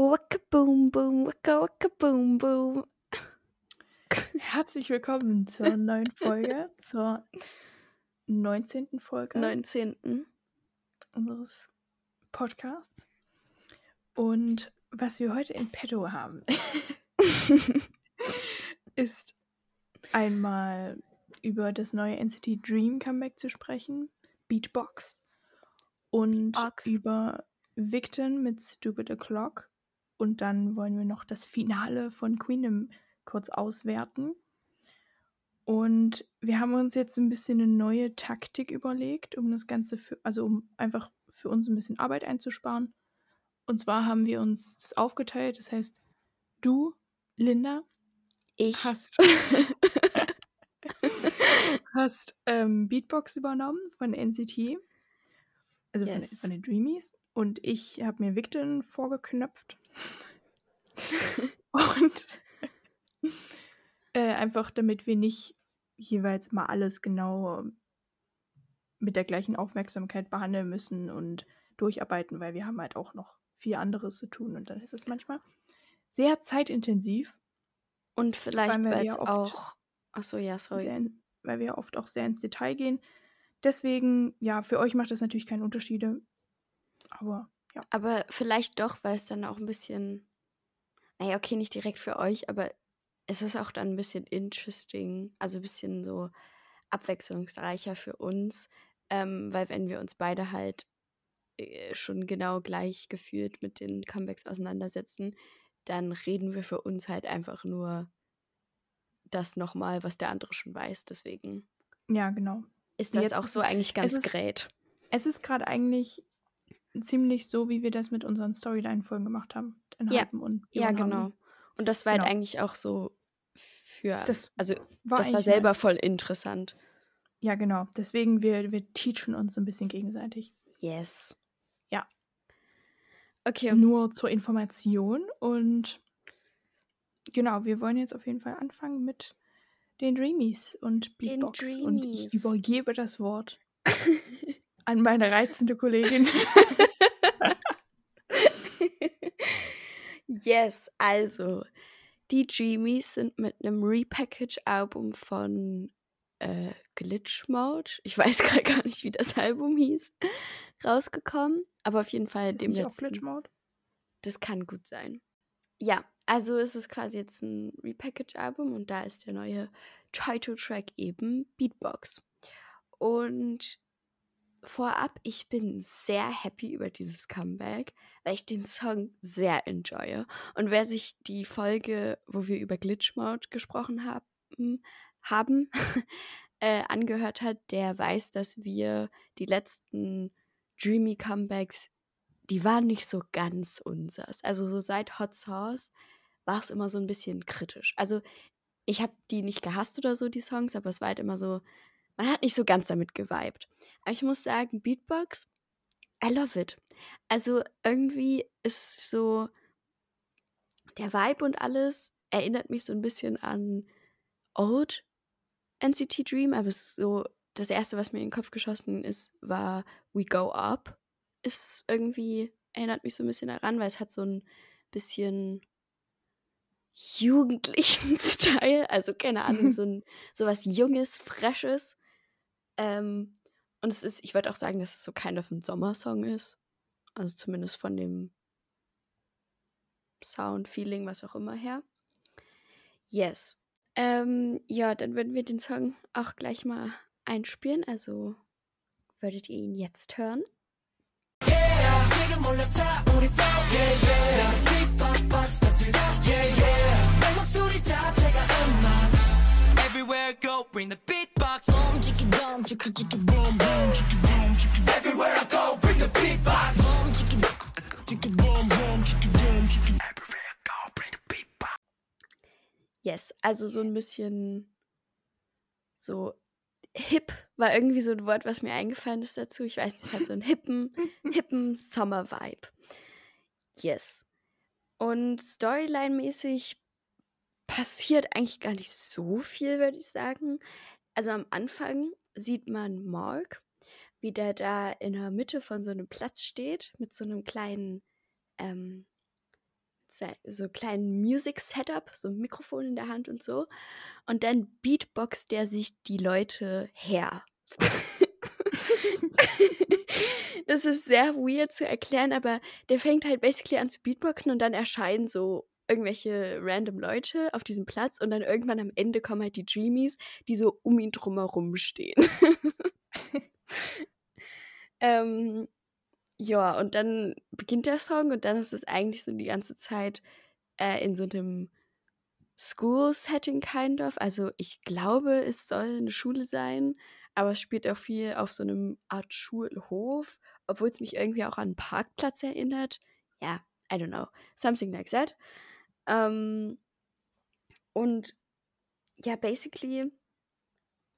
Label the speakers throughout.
Speaker 1: Wacka boom boom, wacka wacka boom boom.
Speaker 2: Herzlich willkommen zur neuen Folge, zur 19. Folge
Speaker 1: 19.
Speaker 2: unseres Podcasts. Und was wir heute in petto haben, ist einmal über das neue NCT Dream Comeback zu sprechen, Beatbox, und
Speaker 1: Beatbox.
Speaker 2: über Victon mit Stupid O'Clock. Und dann wollen wir noch das Finale von Queendom kurz auswerten. Und wir haben uns jetzt ein bisschen eine neue Taktik überlegt, um das Ganze für, also um einfach für uns ein bisschen Arbeit einzusparen. Und zwar haben wir uns das aufgeteilt. Das heißt, du, Linda,
Speaker 1: Ich.
Speaker 2: hast, hast ähm, Beatbox übernommen von NCT. Also von,
Speaker 1: Yes.
Speaker 2: von den Dreamies. Und ich habe mir Victon vorgeknöpft. Und äh, einfach damit wir nicht jeweils mal alles genau mit der gleichen Aufmerksamkeit behandeln müssen und durcharbeiten, weil wir haben halt auch noch viel anderes zu tun und dann ist es manchmal sehr zeitintensiv,
Speaker 1: Und vielleicht,
Speaker 2: weil wir
Speaker 1: auch. Achso, ja, sorry.
Speaker 2: sehr weil wir oft auch sehr ins Detail gehen. Deswegen, ja, für euch macht das natürlich keine Unterschiede, aber ja.
Speaker 1: Aber vielleicht doch, weil es dann auch ein bisschen. Naja, okay, nicht direkt für euch, aber es ist auch dann ein bisschen interesting. Also ein bisschen so abwechslungsreicher für uns. Ähm, weil wenn wir uns beide halt äh, schon genau gleich gefühlt mit den Comebacks auseinandersetzen, dann reden wir für uns halt einfach nur das nochmal, was der andere schon weiß. Deswegen
Speaker 2: Ja, genau.
Speaker 1: ist das
Speaker 2: Jetzt
Speaker 1: auch so eigentlich ganz
Speaker 2: es ist-
Speaker 1: great.
Speaker 2: Es ist gerade eigentlich ziemlich so, wie wir das mit unseren Storyline-Folgen gemacht haben.
Speaker 1: Ja.
Speaker 2: Und
Speaker 1: Ja, genau.
Speaker 2: haben.
Speaker 1: Und das war halt
Speaker 2: Genau.
Speaker 1: eigentlich auch so für.
Speaker 2: Das
Speaker 1: also,
Speaker 2: war
Speaker 1: das war selber voll interessant.
Speaker 2: Ja, genau. Deswegen, wir, wir teachen uns ein bisschen gegenseitig.
Speaker 1: Yes.
Speaker 2: Ja.
Speaker 1: Okay.
Speaker 2: Nur zur Information. Und genau, wir wollen jetzt auf jeden Fall anfangen mit den Dreamies und
Speaker 1: Den
Speaker 2: Beatbox. Und ich
Speaker 1: Dreamies.
Speaker 2: übergebe das Wort an meine reizende Kollegin.
Speaker 1: yes, also. Die Dreamies sind mit einem Repackage-Album von äh, Glitch Mode. Ich weiß gerade gar nicht, wie das Album hieß. Rausgekommen. Aber auf jeden Fall dem
Speaker 2: nicht auch
Speaker 1: letzten.
Speaker 2: Glitch Mode?
Speaker 1: Das kann gut sein. Ja, also es ist quasi jetzt ein Repackage-Album und da ist der neue Title-Track eben Beatbox. Und vorab, ich bin sehr happy über dieses Comeback, weil ich den Song sehr enjoye. Und wer sich die Folge, wo wir über Glitch Mode gesprochen haben, haben äh, angehört hat, der weiß, dass wir die letzten Dreamy Comebacks die waren nicht so ganz unsers. Also so seit Hot Sauce war es immer so ein bisschen kritisch. Also ich habe die nicht gehasst oder so, die Songs, aber es war halt immer so, man hat nicht so ganz damit geweibt. Aber ich muss sagen, Beatbox, I love it. Also irgendwie ist so der Vibe und alles erinnert mich so ein bisschen an Old NCT Dream, aber so das erste, was mir in den Kopf geschossen ist, war We Go Up ist irgendwie, erinnert mich so ein bisschen daran, weil es hat so ein bisschen jugendlichen Style, also keine Ahnung, so ein so was Junges, Freshes. Ähm, und es ist, ich würde auch sagen, dass es so kind of ein Sommersong ist. Also zumindest von dem Sound, Feeling, was auch immer her. Yes. Ähm, ja, dann würden wir den Song auch gleich mal einspielen. Also würdet ihr ihn jetzt hören.
Speaker 3: Yeah, Everywhere I go bring the beatbox Boom chicka dum chicka chicka boom boom chicka dum chicka Everywhere I go bring the beatbox Boom chicka chicka boom boom chicka dum chicka Everywhere I go bring the beatbox
Speaker 1: Yes, also so ein bisschen so hip war irgendwie so ein Wort, was mir eingefallen ist dazu. Ich weiß, das hat so einen hippen, hippen Sommer-Vibe. Yes. Und Storyline-mäßig passiert eigentlich gar nicht so viel, würde ich sagen. Also am Anfang sieht man Mark, wie der da in der Mitte von so einem Platz steht, mit so einem kleinen, ähm, so kleinen Music-Setup, so ein Mikrofon in der Hand und so. Und dann beatboxt der sich die Leute her. das ist sehr weird zu erklären, aber der fängt halt basically an zu beatboxen und dann erscheinen so irgendwelche random Leute auf diesem Platz und dann irgendwann am Ende kommen halt die Dreamies, die so um ihn drumherum stehen. ähm, ja, und dann beginnt der Song und dann ist es eigentlich so die ganze Zeit äh, in so einem School-Setting kind of. Also ich glaube, es soll eine Schule sein, aber es spielt auch viel auf so einem Art Schulhof, obwohl es mich irgendwie auch an einen Parkplatz erinnert. Ja, I don't know. Something like that. Ähm, und ja, basically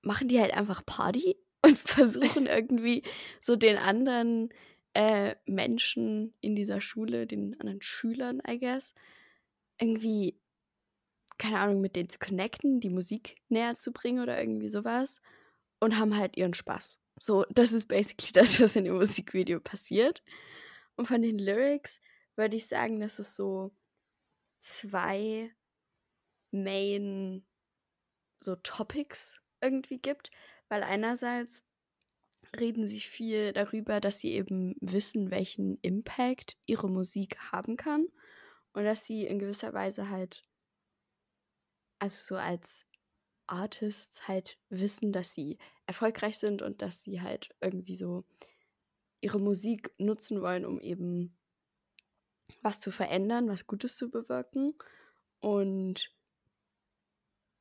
Speaker 1: machen die halt einfach Party und versuchen irgendwie so den anderen äh, Menschen in dieser Schule, den anderen Schülern, I guess, irgendwie, keine Ahnung, mit denen zu connecten, die Musik näher zu bringen oder irgendwie sowas und haben halt ihren Spaß. So, das ist basically das, was in dem Musikvideo passiert. Und von den Lyrics würde ich sagen, dass es so zwei Main so Topics irgendwie gibt, weil einerseits reden sie viel darüber, dass sie eben wissen, welchen Impact ihre Musik haben kann und dass sie in gewisser Weise halt, also so als Artists halt wissen, dass sie erfolgreich sind und dass sie halt irgendwie so ihre Musik nutzen wollen, um eben was zu verändern, was Gutes zu bewirken und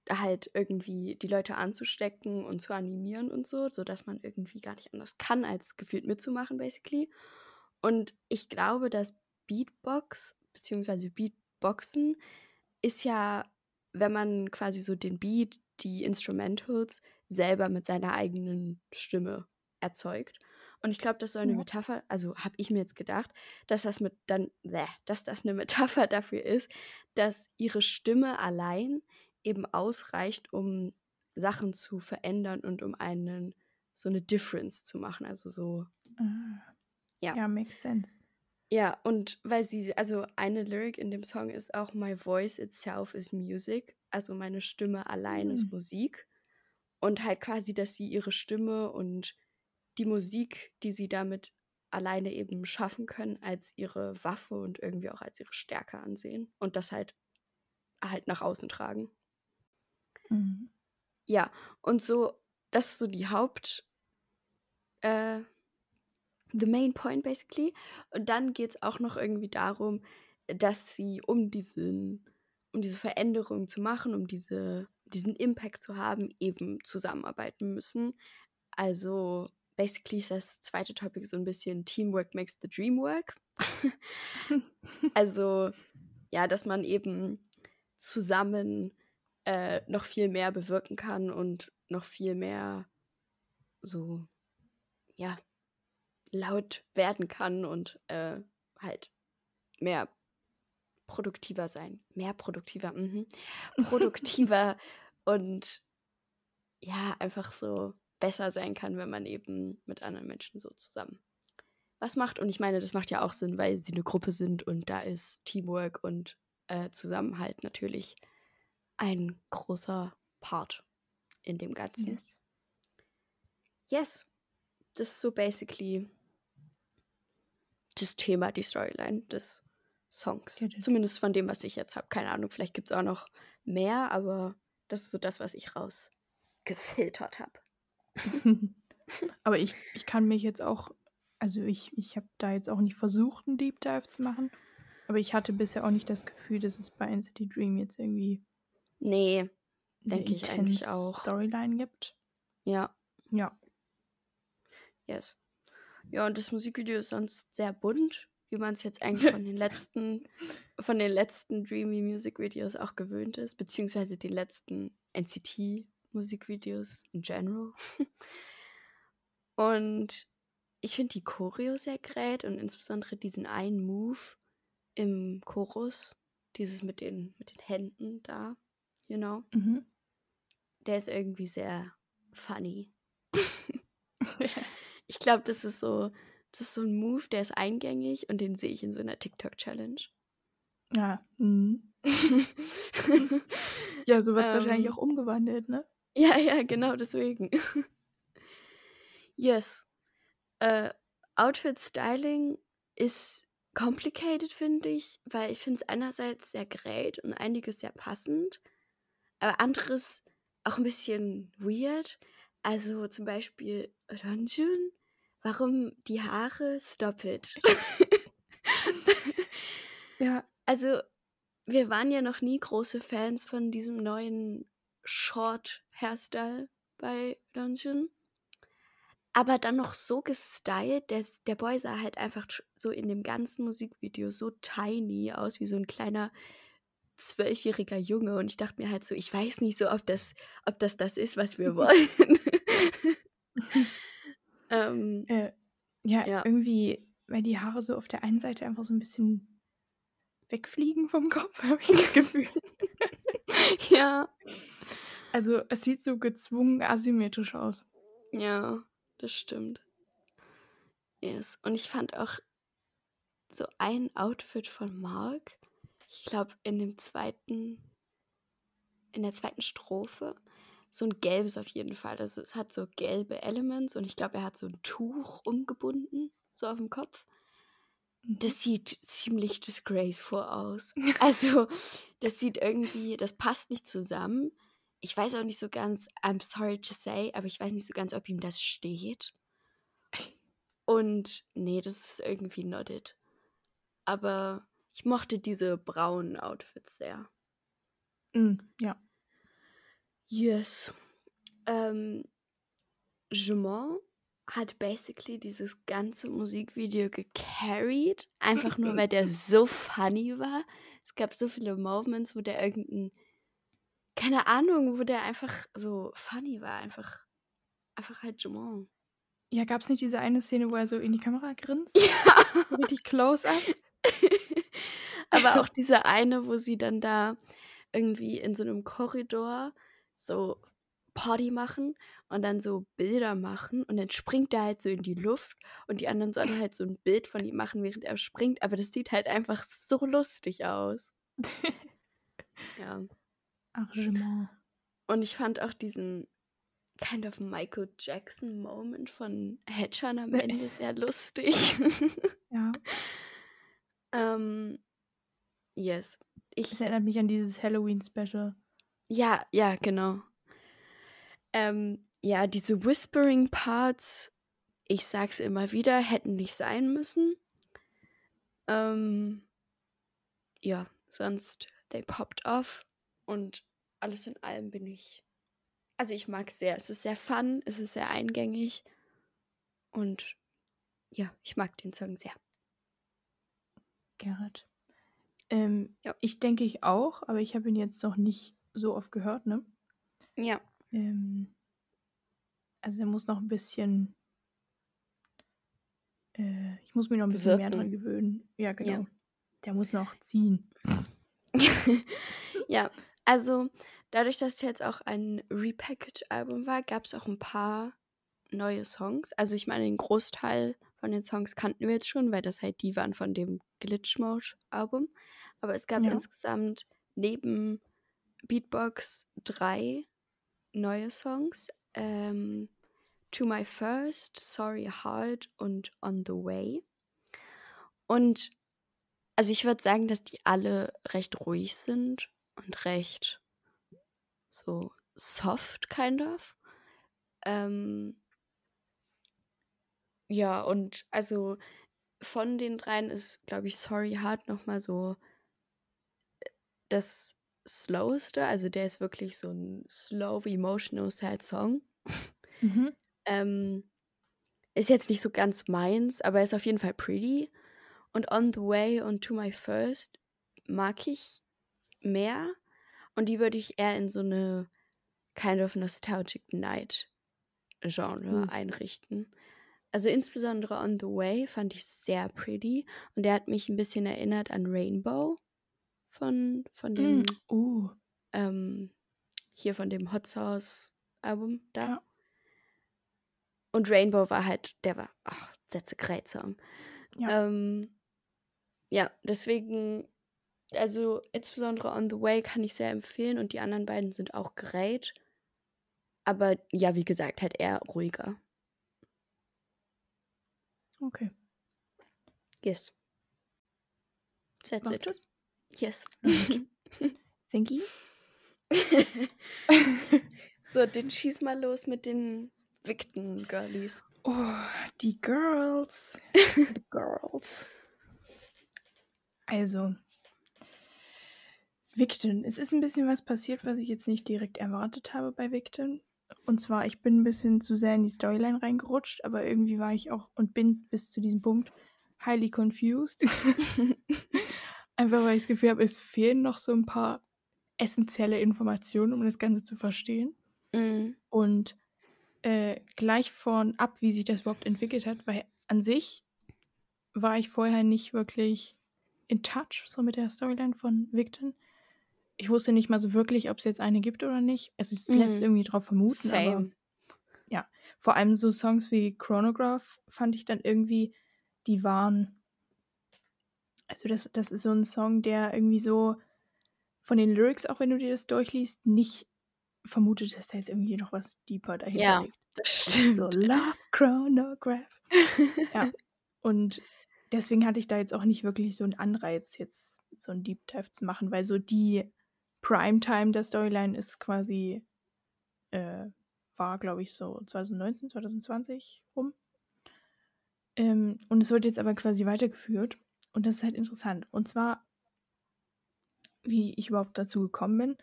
Speaker 1: halt irgendwie die Leute anzustecken und zu animieren und so, sodass man irgendwie gar nicht anders kann, als gefühlt mitzumachen, basically. Und ich glaube, dass Beatbox bzw. Beatboxen ist ja, wenn man quasi so den Beat, die Instrumentals selber mit seiner eigenen Stimme erzeugt. Und ich glaube, das soll eine
Speaker 2: Ja.
Speaker 1: Metapher, also habe ich mir jetzt gedacht, dass das mit dann, bäh, dass das eine Metapher dafür ist, dass ihre Stimme allein eben ausreicht, um Sachen zu verändern und um einen so eine Difference zu machen. Also so,
Speaker 2: Ah.
Speaker 1: Ja.
Speaker 2: Ja, makes sense.
Speaker 1: ja, und weil sie, also eine Lyric in dem Song ist auch My voice itself is music, also meine Stimme allein ist
Speaker 2: Hm.
Speaker 1: Musik. Und halt quasi, dass sie ihre Stimme und die Musik, die sie damit alleine eben schaffen können, als ihre Waffe und irgendwie auch als ihre Stärke ansehen und das halt halt nach außen tragen.
Speaker 2: Mhm.
Speaker 1: Ja, und so, das ist so die Haupt, äh, the main point basically. Und dann geht es auch noch irgendwie darum, dass sie, um diesen, um diese Veränderung zu machen, um diese, diesen Impact zu haben, eben zusammenarbeiten müssen. Also, basically ist das zweite Topic so ein bisschen Teamwork makes the dream work. also, ja, dass man eben zusammen äh, noch viel mehr bewirken kann und noch viel mehr so, ja, laut werden kann und äh, halt mehr produktiver sein. Mehr produktiver, mhm. Produktiver und ja, einfach so besser sein kann, wenn man eben mit anderen Menschen so zusammen was macht. Und ich meine, das macht ja auch Sinn, weil sie eine Gruppe sind und da ist Teamwork und äh, Zusammenhalt natürlich ein großer Part in dem Ganzen.
Speaker 2: Yes.
Speaker 1: Yes. Das ist so basically das Thema, die Storyline des Songs. Zumindest von dem, was ich jetzt habe. Keine Ahnung, vielleicht gibt es auch noch mehr, aber das ist so das, was ich rausgefiltert habe.
Speaker 2: Aber ich, ich kann mich jetzt auch, also ich, ich habe da jetzt auch nicht versucht, einen Deep Dive zu machen. Aber ich hatte bisher auch nicht das Gefühl, dass es bei NCT Dream jetzt irgendwie
Speaker 1: Nee, Denke ich eigentlich auch.
Speaker 2: Storyline gibt.
Speaker 1: ja,
Speaker 2: Ja.
Speaker 1: yes. Ja, und das Musikvideo ist sonst sehr bunt, wie man es jetzt eigentlich von den letzten, von den letzten Dreamy Music Videos auch gewöhnt ist, beziehungsweise den letzten NCT Musikvideos in general. und ich finde die Choreo sehr great und insbesondere diesen einen Move im Chorus, dieses mit den, mit den Händen da, you know,
Speaker 2: Mhm.
Speaker 1: der ist irgendwie sehr funny. Ich glaube, das ist so, das ist so ein Move, der ist eingängig und den sehe ich in so einer TikTok-Challenge.
Speaker 2: Ja. Mhm. Ja, so wird es wahrscheinlich
Speaker 1: Ähm.
Speaker 2: auch umgewandelt, ne?
Speaker 1: Ja, ja, genau deswegen. yes. Äh, Outfit Styling ist complicated, finde ich, weil ich finde es einerseits sehr great und einiges sehr passend, aber anderes auch ein bisschen weird. Also zum Beispiel Ranjun, warum die Haare stop it?
Speaker 2: Ja.
Speaker 1: Also, wir waren ja noch nie große Fans von diesem neuen Short-Hairstyle bei Ranjun. Aber dann noch so gestylt, der, der Boy sah halt einfach so in dem ganzen Musikvideo so tiny aus, wie so ein kleiner zwölfjähriger Junge. Und ich dachte mir halt so, ich weiß nicht so, ob das, ob das das ist, was wir wollen. ähm,
Speaker 2: Äh, ja,
Speaker 1: Ja.
Speaker 2: irgendwie, weil die Haare so auf der einen Seite einfach so ein bisschen wegfliegen vom Kopf, habe ich das Gefühl.
Speaker 1: ja,
Speaker 2: Also es sieht so gezwungen asymmetrisch aus.
Speaker 1: ja, das stimmt. Yes. Und ich fand auch so ein Outfit von Mark, ich glaube in dem zweiten, in der zweiten Strophe, so ein gelbes auf jeden Fall. Also es hat so gelbe Elements und ich glaube, er hat so ein Tuch umgebunden, so auf dem Kopf. Das sieht ziemlich disgraceful aus. Also, das sieht irgendwie, das passt nicht zusammen. Ich weiß auch nicht so ganz, I'm sorry to say, aber ich weiß nicht so ganz, ob ihm das steht. Und nee, das ist irgendwie not it. Aber ich mochte diese braunen Outfits sehr.
Speaker 2: Mm, ja.
Speaker 1: Yes. Ähm, Jumon hat basically dieses ganze Musikvideo gecarried, einfach nur weil der so funny war. Es gab so viele Moments, wo der irgendein, keine Ahnung, wo der einfach so funny war, einfach, einfach halt Jumon.
Speaker 2: Ja, gab es nicht diese eine Szene, wo er so in die Kamera grinst?
Speaker 1: Ja.
Speaker 2: So richtig close-up?
Speaker 1: Aber auch diese eine, wo sie dann da irgendwie in so einem Korridor so Party machen und dann so Bilder machen und dann springt er halt so in die Luft und die anderen sollen halt so ein Bild von ihm machen, während er springt, aber das sieht halt einfach so lustig aus. Ja.
Speaker 2: Arrangement.
Speaker 1: Und ich fand auch diesen kind of Michael Jackson Moment von Hedgehog am Ende sehr lustig.
Speaker 2: Ja.
Speaker 1: ähm, yes. Ich,
Speaker 2: Das erinnert mich an dieses Halloween-Special.
Speaker 1: Ja, ja, genau. Ähm, ja, diese Whispering-Parts, ich sag's immer wieder, hätten nicht sein müssen. Ähm, ja, sonst they popped off und alles in allem bin ich. Also ich mag es sehr. Es ist sehr fun, es ist sehr eingängig und ja, ich mag den Song sehr.
Speaker 2: Gerrit. Ähm,
Speaker 1: Ja.
Speaker 2: Ich denke ich auch, aber ich habe ihn jetzt noch nicht so oft gehört, ne?
Speaker 1: Ja.
Speaker 2: Ähm, also der muss noch ein bisschen. Äh, ich muss mich noch ein bisschen mehr dran
Speaker 1: Bewirken.
Speaker 2: gewöhnen. Ja, genau.
Speaker 1: Ja.
Speaker 2: Der muss noch ziehen.
Speaker 1: ja, also dadurch, dass jetzt auch ein Repackage-Album war, gab es auch ein paar neue Songs. Also ich meine, den Großteil von den Songs kannten wir jetzt schon, weil das halt die waren von dem Glitch Mode-Album. Aber es gab
Speaker 2: Ja.
Speaker 1: insgesamt neben Beatbox drei neue Songs. Ähm, to My First, Sorry Heart und On the Way. Und also ich würde sagen, dass die alle recht ruhig sind und recht so soft, kind of. Ähm, ja, und also von den dreien ist, glaube ich, Sorry Heart nochmal so äh, das Sloweste. Also der ist wirklich so ein slow, emotional, sad Song.
Speaker 2: Mhm.
Speaker 1: Ähm, ist jetzt nicht so ganz meins, aber ist auf jeden Fall pretty. Und On the Way und To My First mag ich mehr. Und die würde ich eher in so eine kind of nostalgic night Genre
Speaker 2: Mhm.
Speaker 1: einrichten. Also insbesondere On the Way fand ich sehr pretty. Und der hat mich ein bisschen erinnert an Rainbow von, von dem,
Speaker 2: Mm. Oh.
Speaker 1: ähm, hier von dem Hot Sauce Album da.
Speaker 2: Ja.
Speaker 1: Und Rainbow war halt, der war, ach, that's a great song.
Speaker 2: Ja.
Speaker 1: Ähm, ja, deswegen also insbesondere On the Way kann ich sehr empfehlen und die anderen beiden sind auch great. Aber ja, wie gesagt, halt eher ruhiger.
Speaker 2: Okay.
Speaker 1: Yes. That's
Speaker 2: Machst
Speaker 1: it. Yes.
Speaker 2: Thank you.
Speaker 1: so, dann schieß mal los mit den Victon Girlies.
Speaker 2: Oh, die Girls. The Girls. Also, Victon. Es ist ein bisschen was passiert, was ich jetzt nicht direkt erwartet habe bei Victon. Und zwar, ich bin ein bisschen zu sehr in die Storyline reingerutscht, aber irgendwie war ich auch und bin bis zu diesem Punkt highly confused. Einfach weil ich das Gefühl habe, es fehlen noch so ein paar essentielle Informationen, um das Ganze zu verstehen.
Speaker 1: Mm.
Speaker 2: Und äh, gleich von ab, wie sich das überhaupt entwickelt hat, weil an sich war ich vorher nicht wirklich in touch so mit der Storyline von Victon. Ich wusste nicht mal so wirklich, ob es jetzt eine gibt oder nicht. Also es lässt
Speaker 1: Mhm.
Speaker 2: irgendwie drauf vermuten, aber
Speaker 1: Same.
Speaker 2: vor allem so Songs wie Chronograph fand ich dann irgendwie, die waren. Also, das, das ist so ein Song, der irgendwie so von den Lyrics, auch wenn du dir das durchliest, nicht vermutet, dass da jetzt irgendwie noch was deeper dahinter
Speaker 1: Ja,
Speaker 2: liegt.
Speaker 1: Das
Speaker 2: So,
Speaker 1: stimmt.
Speaker 2: Love Chronograph. Ja. Und deswegen hatte ich da jetzt auch nicht wirklich so einen Anreiz, jetzt so ein Deep Dive zu machen, weil so die Primetime der Storyline ist quasi, äh, war, glaube ich, so 2019, 2020 rum. Ähm, und es wird jetzt aber quasi weitergeführt. Und das ist halt interessant. Und zwar, wie ich überhaupt dazu gekommen bin.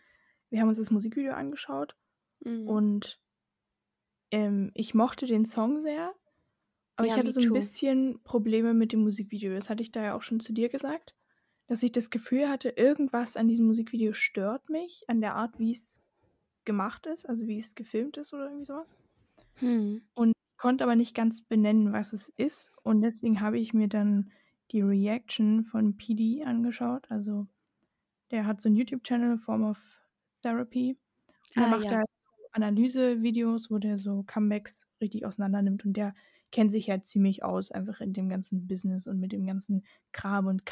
Speaker 2: Wir haben uns das Musikvideo angeschaut
Speaker 1: Mhm.
Speaker 2: und ähm, ich mochte den Song sehr, aber
Speaker 1: Ja,
Speaker 2: ich hatte so ein
Speaker 1: too.
Speaker 2: bisschen Probleme mit dem Musikvideo. Das hatte ich da ja auch schon zu dir gesagt, dass ich das Gefühl hatte, irgendwas an diesem Musikvideo stört mich, an der Art, wie es gemacht ist, also wie es gefilmt ist oder irgendwie sowas.
Speaker 1: Hm.
Speaker 2: Und konnte aber nicht ganz benennen, was es ist. Und deswegen habe ich mir dann die Reaction von PD angeschaut. Also der hat so einen YouTube-Channel, Form of Therapy. Und er
Speaker 1: Ah,
Speaker 2: macht
Speaker 1: ja.
Speaker 2: da Analyse-Videos, wo der so Comebacks richtig auseinander nimmt. Und der kennt sich ja ziemlich aus, einfach in dem ganzen Business und mit dem ganzen Kram und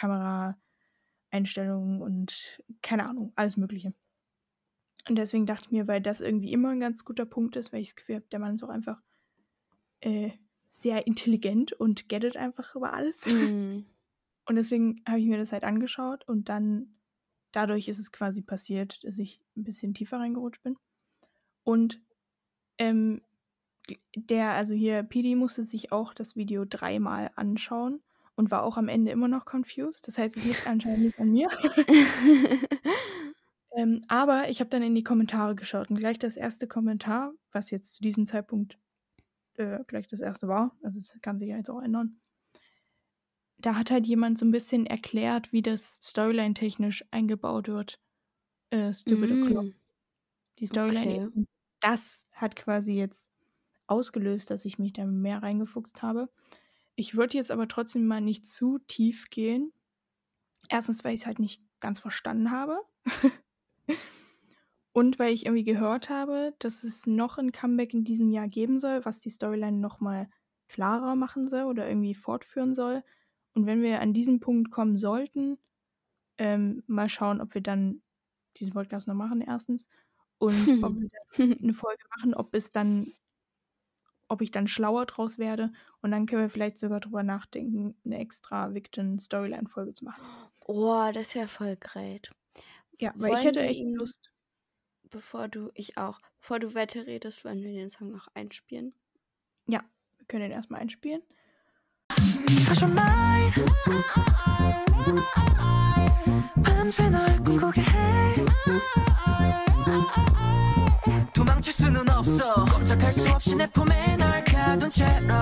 Speaker 2: Kameraeinstellungen und keine Ahnung, alles Mögliche. Und deswegen dachte ich mir, weil das irgendwie immer ein ganz guter Punkt ist, weil ich das Gefühl habe, der Mann ist auch einfach äh, sehr intelligent und gettet einfach über alles.
Speaker 1: Mhm.
Speaker 2: Und deswegen habe ich mir das halt angeschaut und dann dadurch ist es quasi passiert, dass ich ein bisschen tiefer reingerutscht bin. Und ähm, der, also hier, PD musste sich auch das Video dreimal anschauen und war auch am Ende immer noch confused. Das heißt, es liegt anscheinend nicht an mir. Ähm, aber ich habe dann in die Kommentare geschaut und gleich das erste Kommentar, was jetzt zu diesem Zeitpunkt äh, gleich das erste war, also es kann sich ja jetzt auch ändern, da hat halt jemand so ein bisschen erklärt, wie das Storyline-technisch eingebaut wird. Äh, Stupid O'Clock,
Speaker 1: Mm.
Speaker 2: die Storyline.
Speaker 1: okay.
Speaker 2: Das hat quasi jetzt ausgelöst, dass ich mich da mehr reingefuchst habe. Ich würde jetzt aber trotzdem mal nicht zu tief gehen. Erstens, weil ich es halt nicht ganz verstanden habe. Und weil ich irgendwie gehört habe, dass es noch ein Comeback in diesem Jahr geben soll, was die Storyline nochmal klarer machen soll oder irgendwie fortführen soll. Und wenn wir an diesen Punkt kommen sollten, ähm, mal schauen, ob wir dann diesen Podcast noch machen, erstens. Und ob wir dann eine Folge machen, ob es dann, ob ich dann schlauer draus werde. Und dann können wir vielleicht sogar drüber nachdenken, eine extra Victon-Storyline-Folge zu machen.
Speaker 1: Oh, das wäre voll great.
Speaker 2: Ja, weil ich
Speaker 1: Wollen
Speaker 2: hätte
Speaker 1: wir
Speaker 2: echt
Speaker 1: ihn-
Speaker 2: Lust.
Speaker 1: Bevor du, ich auch, bevor du weiter redest, wollen wir den Song noch einspielen.
Speaker 2: Ja, wir können den erstmal einspielen.
Speaker 3: 도망칠 수는 없어 꼼짝할 수 없이 내 품에 널 가둔 채로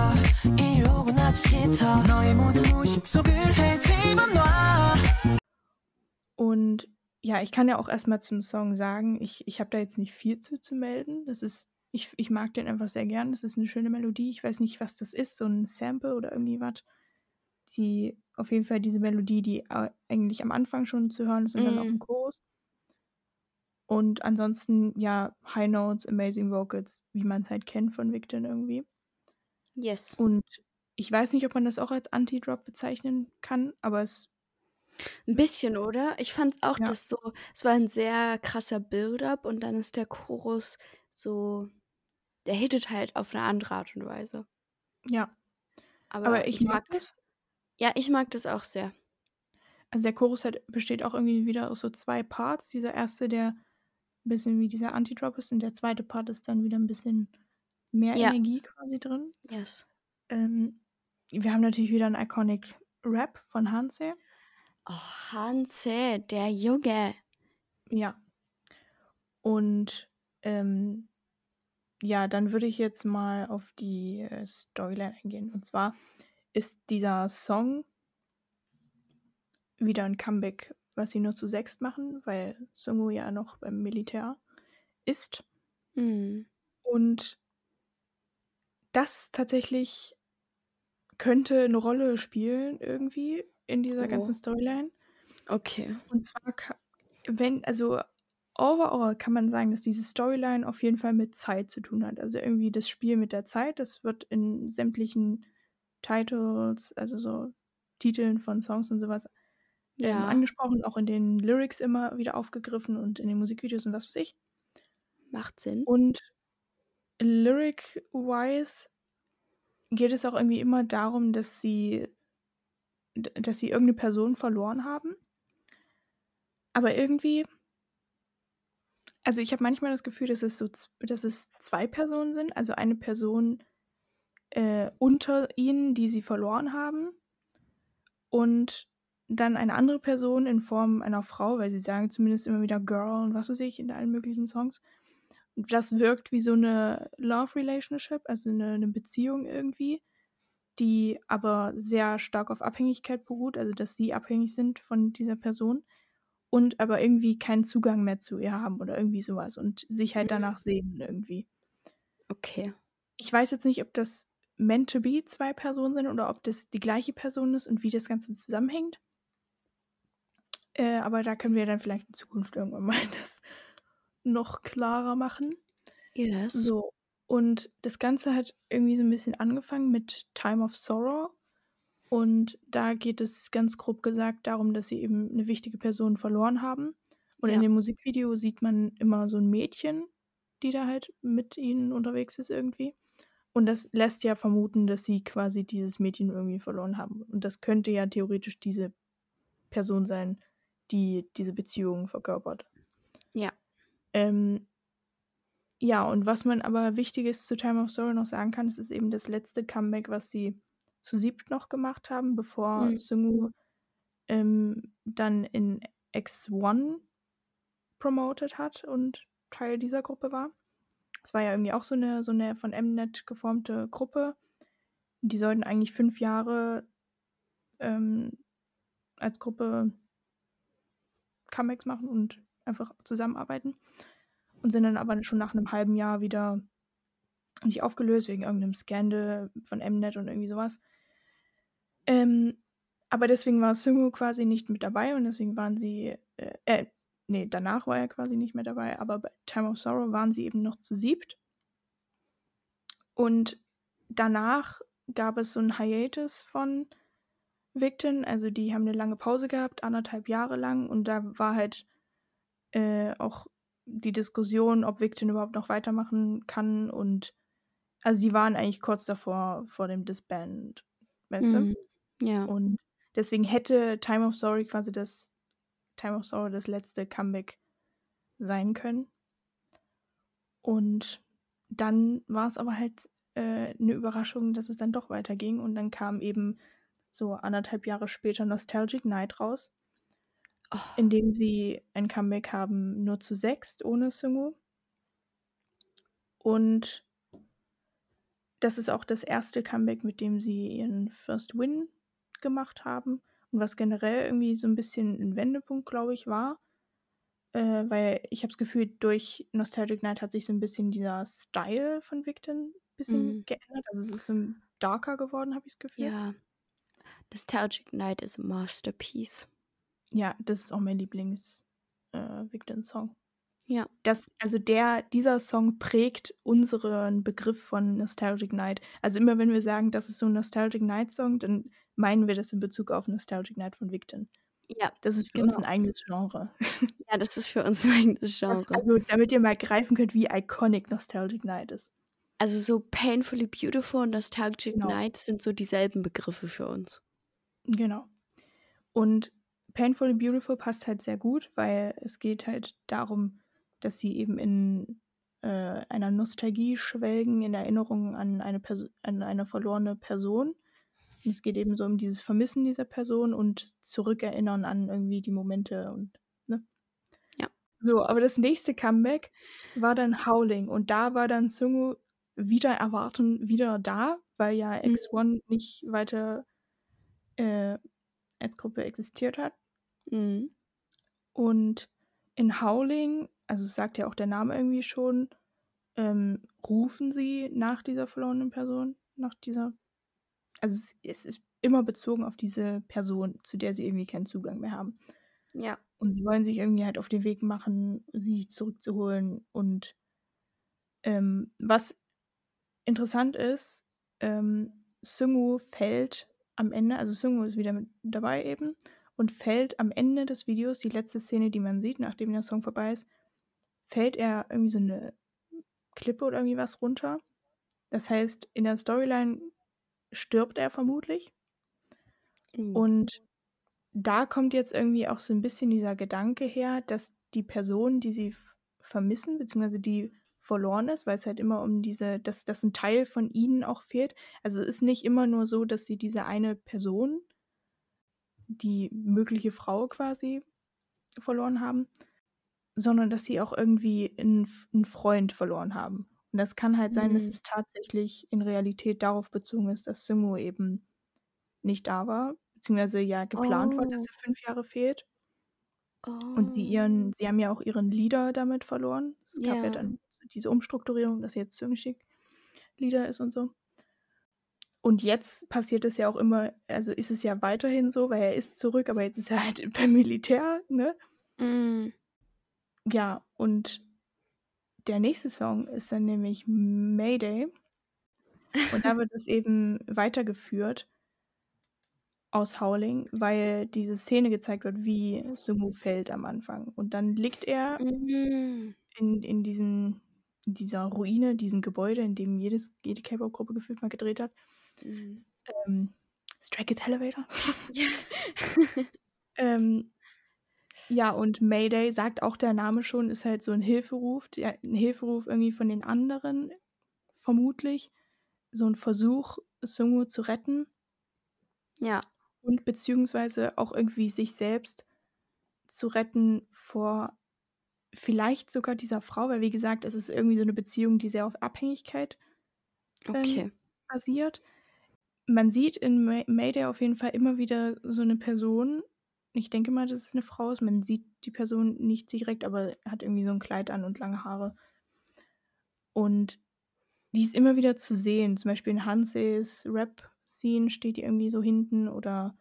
Speaker 3: 이 유혹은 아주 짙어 너의 모든 무식 속을 헤집어놔
Speaker 2: Und ja, ich kann ja auch erstmal zum Song sagen, ich, ich habe da jetzt nicht viel zu, zu melden. Das ist, ich, ich mag den einfach sehr gern. Das ist eine schöne Melodie. Ich weiß nicht, was das ist, so ein Sample oder irgendwie was. Die, auf jeden Fall diese Melodie, die äh, eigentlich am Anfang schon zu hören ist und dann auch
Speaker 1: Mhm.
Speaker 2: im Chorus. Und ansonsten, ja, High Notes, Amazing Vocals, wie man es halt kennt von Victor irgendwie.
Speaker 1: Yes.
Speaker 2: Und ich weiß nicht, ob man das auch als Anti-Drop bezeichnen kann, aber es
Speaker 1: Ein bisschen, oder? Ich fand auch,
Speaker 2: Ja.
Speaker 1: dass so es war ein sehr krasser Build-up und dann ist der Chorus so der hittet halt auf eine andere Art und Weise.
Speaker 2: Ja,
Speaker 1: Aber,
Speaker 2: aber ich mag das.
Speaker 1: Ja, ich mag das auch sehr.
Speaker 2: Also der Chorus halt besteht auch irgendwie wieder aus so zwei Parts. Dieser erste, der ein bisschen wie dieser Anti-Drop ist und der zweite Part ist dann wieder ein bisschen mehr
Speaker 1: Ja.
Speaker 2: Energie quasi drin.
Speaker 1: Yes.
Speaker 2: Ähm, wir haben natürlich wieder einen Iconic Rap von Hanse.
Speaker 1: Oh, Hanse, der Junge.
Speaker 2: Ja. Und ähm, ja, dann würde ich jetzt mal auf die äh, Storyline eingehen. Und zwar ist dieser Song wieder ein Comeback, was sie nur zu sechs machen, weil Sungu ja noch beim Militär ist.
Speaker 1: Hm.
Speaker 2: Und das tatsächlich könnte eine Rolle spielen irgendwie in dieser
Speaker 1: Oh.
Speaker 2: ganzen Storyline.
Speaker 1: Okay.
Speaker 2: Und zwar, wenn, also overall kann man sagen, dass diese Storyline auf jeden Fall mit Zeit zu tun hat. Also irgendwie das Spiel mit der Zeit, das wird in sämtlichen Titles, also so Titeln von Songs und sowas
Speaker 1: Ja,
Speaker 2: angesprochen, auch in den Lyrics immer wieder aufgegriffen und in den Musikvideos und was weiß ich.
Speaker 1: macht Sinn.
Speaker 2: Und lyric-wise geht es auch irgendwie immer darum, dass sie, dass sie irgendeine Person verloren haben. Aber irgendwie, also ich habe manchmal das Gefühl, dass es so, dass es zwei Personen sind. Also eine Person äh, unter ihnen, die sie verloren haben, und dann eine andere Person in Form einer Frau, weil sie sagen zumindest immer wieder Girl und was weiß ich in allen möglichen Songs. Und das wirkt wie so eine Love Relationship, also eine, eine Beziehung irgendwie, die aber sehr stark auf Abhängigkeit beruht, also dass sie abhängig sind von dieser Person und aber irgendwie keinen Zugang mehr zu ihr haben oder irgendwie sowas und sich halt
Speaker 1: Mhm.
Speaker 2: danach sehen irgendwie.
Speaker 1: Okay.
Speaker 2: Ich weiß jetzt nicht, ob das meant to be zwei Personen sind oder ob das die gleiche Person ist und wie das Ganze zusammenhängt. Äh, aber da können wir dann vielleicht in Zukunft irgendwann mal das noch klarer machen.
Speaker 1: Yes.
Speaker 2: So, und das Ganze hat irgendwie so ein bisschen angefangen mit Time of Sorrow. Und da geht es ganz grob gesagt darum, dass sie eben eine wichtige Person verloren haben. Und in
Speaker 1: Ja.
Speaker 2: dem Musikvideo sieht man immer so ein Mädchen, die da halt mit ihnen unterwegs ist irgendwie. Und das lässt ja vermuten, dass sie quasi dieses Mädchen irgendwie verloren haben. Und das könnte ja theoretisch diese Person sein, die diese Beziehung verkörpert.
Speaker 1: Ja.
Speaker 2: Ähm, ja, und was man aber Wichtiges zu Time of Sorrow noch sagen kann, es ist eben das letzte Comeback, was sie zu siebt noch gemacht haben, bevor
Speaker 1: Mhm.
Speaker 2: Sungu ähm, dann in X1 promoted hat und Teil dieser Gruppe war. Es war ja irgendwie auch so eine, so eine von Mnet geformte Gruppe. Die sollten eigentlich fünf Jahre ähm, als Gruppe Comebacks machen und einfach zusammenarbeiten. Und sind dann aber schon nach einem halben Jahr wieder nicht aufgelöst, wegen irgendeinem Scandal von Mnet und irgendwie sowas. Ähm, aber deswegen war Sungu quasi nicht mit dabei und deswegen waren sie, äh, äh, nee, danach war er quasi nicht mehr dabei, aber bei Time of Sorrow waren sie eben noch zu siebt. Und danach gab es so ein Hiatus von Victon, also die haben eine lange Pause gehabt, anderthalb Jahre lang und da war halt äh, auch die Diskussion, ob Victon überhaupt noch weitermachen kann und also die waren eigentlich kurz davor vor dem Disband, weißt du?
Speaker 1: Mhm. Ja.
Speaker 2: Und deswegen hätte Time of Sorrow quasi das Time of Sorrow das letzte Comeback sein können. Und dann war es aber halt äh, eine Überraschung, dass es dann doch weiterging. Und dann kam eben so anderthalb Jahre später Nostalgic Night raus,
Speaker 1: Oh,
Speaker 2: in dem sie ein Comeback haben, nur zu sechst, ohne Sungu. Und das ist auch das erste Comeback, mit dem sie ihren First Win gemacht haben. Und was generell irgendwie so ein bisschen ein Wendepunkt, glaube ich, war. Äh, weil ich habe das Gefühl, durch Nostalgic Night hat sich so ein bisschen dieser Style von Victon ein bisschen
Speaker 1: Mhm.
Speaker 2: geändert. Also es ist so darker geworden, habe ich das Gefühl.
Speaker 1: ja. Nostalgic Night is a masterpiece.
Speaker 2: Ja, das ist auch mein Lieblings äh.
Speaker 1: Ja.
Speaker 2: Das, also der, dieser Song prägt unseren Begriff von Nostalgic Night. Also immer wenn wir sagen, das ist so ein Nostalgic Night Song, dann meinen wir das in Bezug auf Nostalgic Night von Victon.
Speaker 1: Ja,
Speaker 2: Das ist für uns ein
Speaker 1: genau.
Speaker 2: eigenes Genre.
Speaker 1: Ja, das ist für uns ein eigenes
Speaker 2: Das,
Speaker 1: Genre.
Speaker 2: also, damit ihr mal greifen könnt, wie iconic Nostalgic Night ist.
Speaker 1: Also so Painfully Beautiful und Nostalgic
Speaker 2: Genau.
Speaker 1: Night sind so dieselben Begriffe für uns.
Speaker 2: Genau. Und Painfully Beautiful passt halt sehr gut, weil es geht halt darum, dass sie eben in äh, einer Nostalgie schwelgen, in Erinnerungen an eine, Perso an eine verlorene Person. Und es geht eben so um dieses Vermissen dieser Person und zurückerinnern an irgendwie die Momente und, ne?
Speaker 1: Ja.
Speaker 2: So, aber das nächste Comeback war dann Howling und da war dann Sungu wieder erwarten wieder da, weil ja
Speaker 1: Mhm.
Speaker 2: X1 nicht weiter äh, als Gruppe existiert hat.
Speaker 1: Mhm.
Speaker 2: Und in Howling, also sagt ja auch der Name irgendwie schon, ähm, rufen sie nach dieser verlorenen Person, nach dieser. Also es, es ist immer bezogen auf diese Person, zu der sie irgendwie keinen Zugang mehr haben.
Speaker 1: Ja.
Speaker 2: Und sie wollen sich irgendwie halt auf den Weg machen, sie zurückzuholen. Und ähm, was interessant ist, ähm, Sungu fällt am Ende, also Sungu ist wieder mit dabei eben, und fällt am Ende des Videos, die letzte Szene, die man sieht, nachdem der Song vorbei ist, fällt er irgendwie so eine Klippe oder irgendwie was runter. Das heißt, in der Storyline stirbt er vermutlich.
Speaker 1: Mhm.
Speaker 2: Und da kommt jetzt irgendwie auch so ein bisschen dieser Gedanke her, dass die Person, die sie vermissen, beziehungsweise die verloren ist, weil es halt immer um diese, dass, dass ein Teil von ihnen auch fehlt. Also es ist nicht immer nur so, dass sie diese eine Person, die mögliche Frau quasi verloren haben, sondern dass sie auch irgendwie einen, einen Freund verloren haben. Und das kann halt sein, dass
Speaker 1: Mhm.
Speaker 2: es tatsächlich in Realität darauf bezogen ist, dass Sungu eben nicht da war, beziehungsweise ja geplant war, dass
Speaker 1: Oh.
Speaker 2: er fünf Jahre fehlt.
Speaker 1: Oh.
Speaker 2: Und sie ihren, sie haben ja auch ihren Leader damit verloren. Es gab ja
Speaker 1: Ja.
Speaker 2: dann diese Umstrukturierung, dass jetzt Züngschick Leader ist und so. Und jetzt passiert es ja auch immer, also ist es ja weiterhin so, weil er ist zurück, aber jetzt ist er halt beim Militär, ne?
Speaker 1: Mhm.
Speaker 2: Ja, und der nächste Song ist dann nämlich Mayday. Und da wird es eben weitergeführt aus Howling, weil diese Szene gezeigt wird, wie Sumu fällt am Anfang. Und dann liegt er
Speaker 1: Mhm.
Speaker 2: in, in, diesem, in dieser Ruine, diesem Gebäude, in dem jedes, jede K-Pop-Gruppe gefühlt mal gedreht hat.
Speaker 1: Mhm.
Speaker 2: Ähm, Stray Kids Elevator.
Speaker 1: Ja.
Speaker 2: ähm, ja, und Mayday, sagt auch der Name schon, ist halt so ein Hilferuf, der, ein Hilferuf irgendwie von den anderen, vermutlich. So ein Versuch, Sungu zu retten
Speaker 1: ja.
Speaker 2: und beziehungsweise auch irgendwie sich selbst zu retten vor vielleicht sogar dieser Frau, weil wie gesagt, es ist irgendwie so eine Beziehung, die sehr auf Abhängigkeit
Speaker 1: Okay.
Speaker 2: basiert. Man sieht in May Mayday auf jeden Fall immer wieder so eine Person. Ich denke mal, dass es eine Frau ist. Man sieht die Person nicht direkt, aber hat irgendwie so ein Kleid an und lange Haare. Und die ist immer wieder zu sehen. Zum Beispiel in Hanses Rap-Scene steht die irgendwie so hinten oder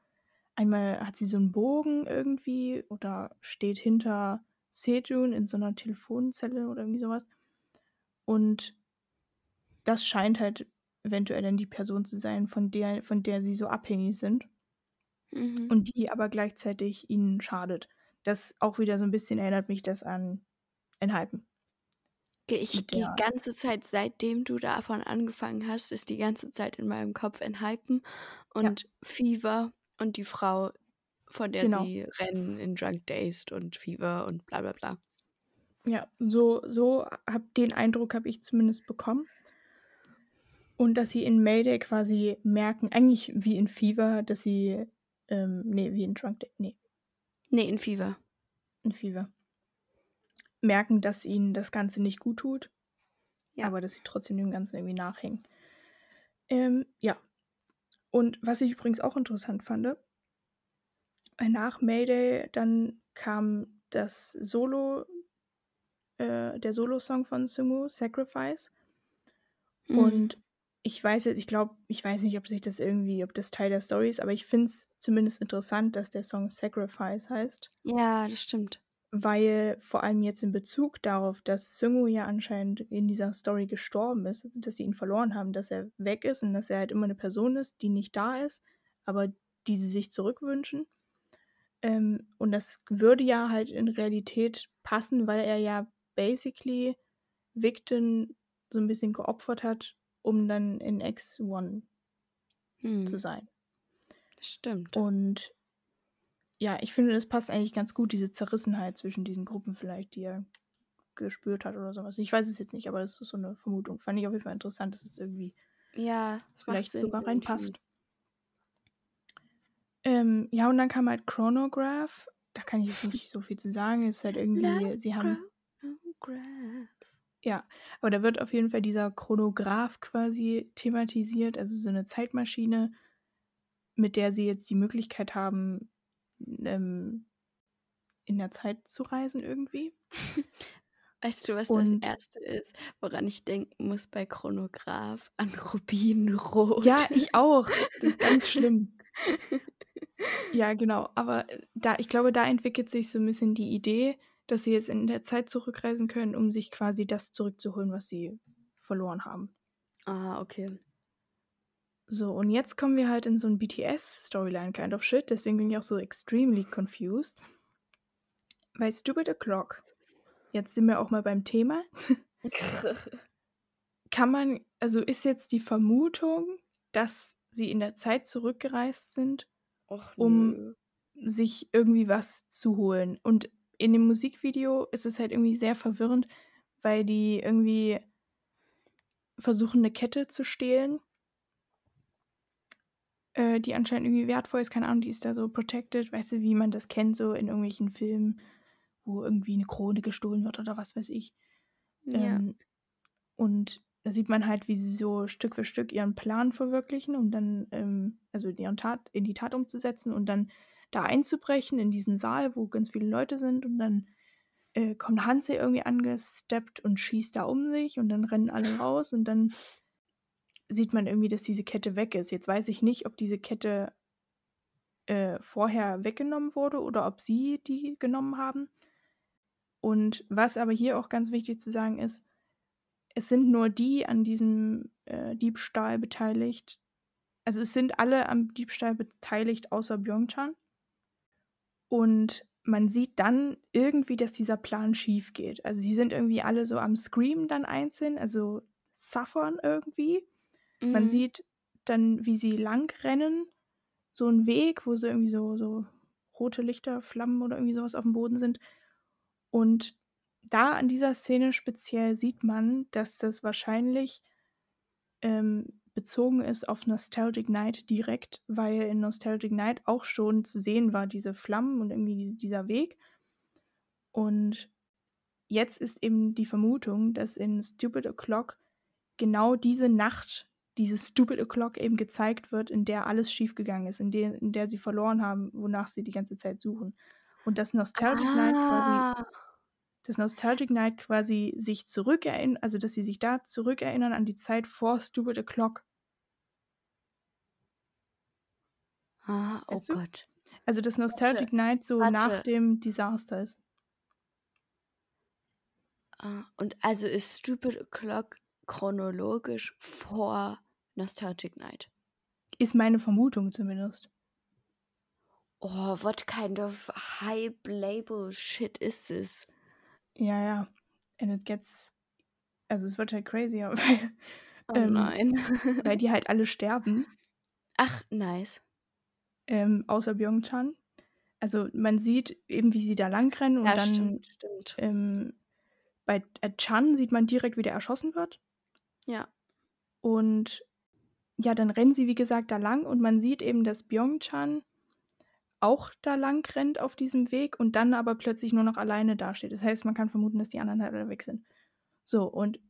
Speaker 2: einmal hat sie so einen Bogen irgendwie oder steht hinter Sejun in so einer Telefonzelle oder irgendwie sowas. Und das scheint halt eventuell dann die Person zu sein, von der, von der sie so abhängig sind
Speaker 1: Mhm.
Speaker 2: und die aber gleichzeitig ihnen schadet. Das auch wieder so ein bisschen erinnert mich das an Enhypen.
Speaker 1: Okay, Ich die ganze Zeit, seitdem du davon angefangen hast, ist die ganze Zeit in meinem Kopf Enhypen und Fever und die Frau, von der
Speaker 2: Genau.
Speaker 1: sie rennen in Drunk Dazed und Fever und bla bla bla.
Speaker 2: Ja, so, so hab, den Eindruck habe ich zumindest bekommen. Und dass sie in Mayday quasi merken, eigentlich wie in Fever, dass sie, ähm, nee, wie in Drunk Day, nee,
Speaker 1: Nee, in Fever.
Speaker 2: in Fever, merken, dass ihnen das Ganze nicht gut tut,
Speaker 1: Ja.
Speaker 2: aber dass sie trotzdem dem Ganzen irgendwie nachhängen. Ähm, ja. Und was ich übrigens auch interessant fand, nach Mayday dann kam das Solo, äh, der Solo-Song von Sumu, Sacrifice.
Speaker 1: Mhm.
Speaker 2: Und ich weiß jetzt, ich glaube, ich weiß nicht, ob sich das irgendwie, ob das Teil der Story ist, aber ich finde es zumindest interessant, dass der Song Sacrifice heißt,
Speaker 1: Ja, das stimmt.
Speaker 2: weil vor allem jetzt in Bezug darauf, dass Sungu ja anscheinend in dieser Story gestorben ist, also dass sie ihn verloren haben, dass er weg ist und dass er halt immer eine Person ist, die nicht da ist, aber die sie sich zurückwünschen, Ähm, und das würde ja halt in Realität passen, weil er ja basically Victon so ein bisschen geopfert hat, um dann in X1
Speaker 1: Hm,
Speaker 2: zu sein.
Speaker 1: stimmt.
Speaker 2: Und ja, ich finde, das passt eigentlich ganz gut, diese Zerrissenheit zwischen diesen Gruppen vielleicht, die er gespürt hat oder sowas. Ich weiß es jetzt nicht, aber das ist so eine Vermutung. Fand ich auf jeden Fall interessant, dass es irgendwie
Speaker 1: Ja, macht
Speaker 2: vielleicht sogar reinpasst. Ähm, ja, und dann kam halt Chronograph. Da kann ich jetzt nicht so viel zu sagen. Es ist halt irgendwie, sie haben,
Speaker 1: Chronograph.
Speaker 2: ja, aber da wird auf jeden Fall dieser Chronograph quasi thematisiert, also so eine Zeitmaschine, mit der sie jetzt die Möglichkeit haben, ähm, in der Zeit zu reisen irgendwie.
Speaker 1: Weißt du, was
Speaker 2: Und-
Speaker 1: das Erste ist, woran ich denken muss bei Chronograph? An Rubinrot.
Speaker 2: Ja, ich auch. Das ist ganz schlimm. Ja, genau. Aber äh, da, ich glaube, da entwickelt sich so ein bisschen die Idee, dass sie jetzt in der Zeit zurückreisen können, um sich quasi das zurückzuholen, was sie verloren haben.
Speaker 1: Ah, okay.
Speaker 2: So, und jetzt kommen wir halt in so ein BTS-Storyline kind of shit. Deswegen bin ich auch so extremely confused. Weil Stupid O'Clock, jetzt sind wir auch mal beim Thema, kann man, also ist jetzt die Vermutung, dass sie in der Zeit zurückgereist sind,
Speaker 1: Och,
Speaker 2: Um-
Speaker 1: nö.
Speaker 2: sich irgendwie was zu holen. Und in dem Musikvideo ist es halt irgendwie sehr verwirrend, weil die irgendwie versuchen, eine Kette zu stehlen, äh, die anscheinend irgendwie wertvoll ist. Keine Ahnung, die ist da so protected. Weißt du, wie man das kennt, so in irgendwelchen Filmen, wo irgendwie eine Krone gestohlen wird oder was weiß ich.
Speaker 1: Ja.
Speaker 2: Ähm, und da sieht man halt, wie sie so Stück für Stück ihren Plan verwirklichen, um dann, ähm, also in, ihren Tat, in die Tat umzusetzen und dann da einzubrechen in diesen Saal, wo ganz viele Leute sind und dann äh, kommt Hanse irgendwie angesteppt und schießt da um sich und dann rennen alle raus und dann sieht man irgendwie, dass diese Kette weg ist. Jetzt weiß ich nicht, ob diese Kette äh, vorher weggenommen wurde oder ob sie die genommen haben. Und was aber hier auch ganz wichtig zu sagen ist, es sind nur die an diesem äh, Diebstahl beteiligt. Also es sind alle am Diebstahl beteiligt, außer Byung-chan. Und man sieht dann irgendwie, dass dieser Plan schief geht. Also sie sind irgendwie alle so am Scream dann einzeln, also suffern irgendwie. Man
Speaker 1: Mhm.
Speaker 2: sieht dann, wie sie lang rennen, so einen Weg, wo so irgendwie so, so rote Lichter, Flammen oder irgendwie sowas auf dem Boden sind. Und da an dieser Szene speziell sieht man, dass das wahrscheinlich ähm, bezogen ist auf Nostalgic Night direkt, weil in Nostalgic Night auch schon zu sehen war, diese Flammen und irgendwie die- dieser Weg. Und jetzt ist eben die Vermutung, dass in Stupid O'Clock genau diese Nacht, dieses Stupid O'Clock eben gezeigt wird, in der alles schiefgegangen ist, in der, in der sie verloren haben, wonach sie die ganze Zeit suchen. Und das Nostalgic Night quasi
Speaker 1: Ah,
Speaker 2: dass Nostalgic Night quasi sich zurückerinnern, also dass sie sich da zurückerinnern an die Zeit vor Stupid O'Clock.
Speaker 1: ah, oh
Speaker 2: Weißt du?
Speaker 1: Gott.
Speaker 2: Also dass Nostalgic Night so
Speaker 1: warte.
Speaker 2: nach dem Desaster ist.
Speaker 1: Ah, und also ist Stupid Clock chronologisch vor Nostalgic Night.
Speaker 2: Ist meine Vermutung zumindest.
Speaker 1: Oh, what kind of hype label shit is this?
Speaker 2: Ja, ja. And it gets. Also es wird halt crazier, weil,
Speaker 1: Oh
Speaker 2: Ähm,
Speaker 1: nein.
Speaker 2: weil die halt alle sterben,
Speaker 1: Ach, nice.
Speaker 2: ähm, außer Byung-chan. Also man sieht eben, wie sie da langrennen und
Speaker 1: Ja,
Speaker 2: dann
Speaker 1: stimmt, stimmt.
Speaker 2: ähm, bei Chan sieht man direkt, wie der erschossen wird.
Speaker 1: Ja.
Speaker 2: Und ja, dann rennen sie, wie gesagt, da lang und man sieht eben, dass Byung-chan auch da lang rennt auf diesem Weg und dann aber plötzlich nur noch alleine dasteht. Das heißt, man kann vermuten, dass die anderen halt alle weg sind. So, und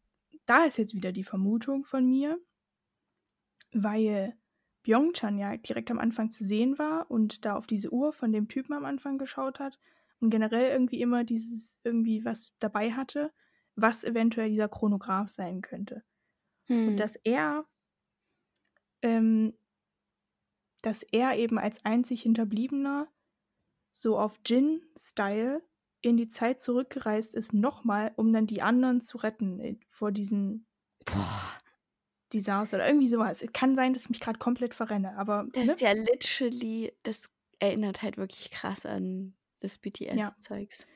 Speaker 2: da ist jetzt wieder die Vermutung von mir, weil Byung-chan ja direkt am Anfang zu sehen war und da auf diese Uhr von dem Typen am Anfang geschaut hat und generell irgendwie immer dieses irgendwie was dabei hatte, was eventuell dieser Chronograph sein könnte.
Speaker 1: Hm.
Speaker 2: Und dass er, ähm, dass er eben als einzig Hinterbliebener so auf Jin-Style in die Zeit zurückgereist ist, nochmal, um dann die anderen zu retten äh, vor diesem Desaster oder irgendwie sowas. Es kann sein, dass ich mich gerade komplett verrenne, aber
Speaker 1: das
Speaker 2: ne?
Speaker 1: ist ja literally das erinnert halt wirklich krass an das BTS-Zeugs.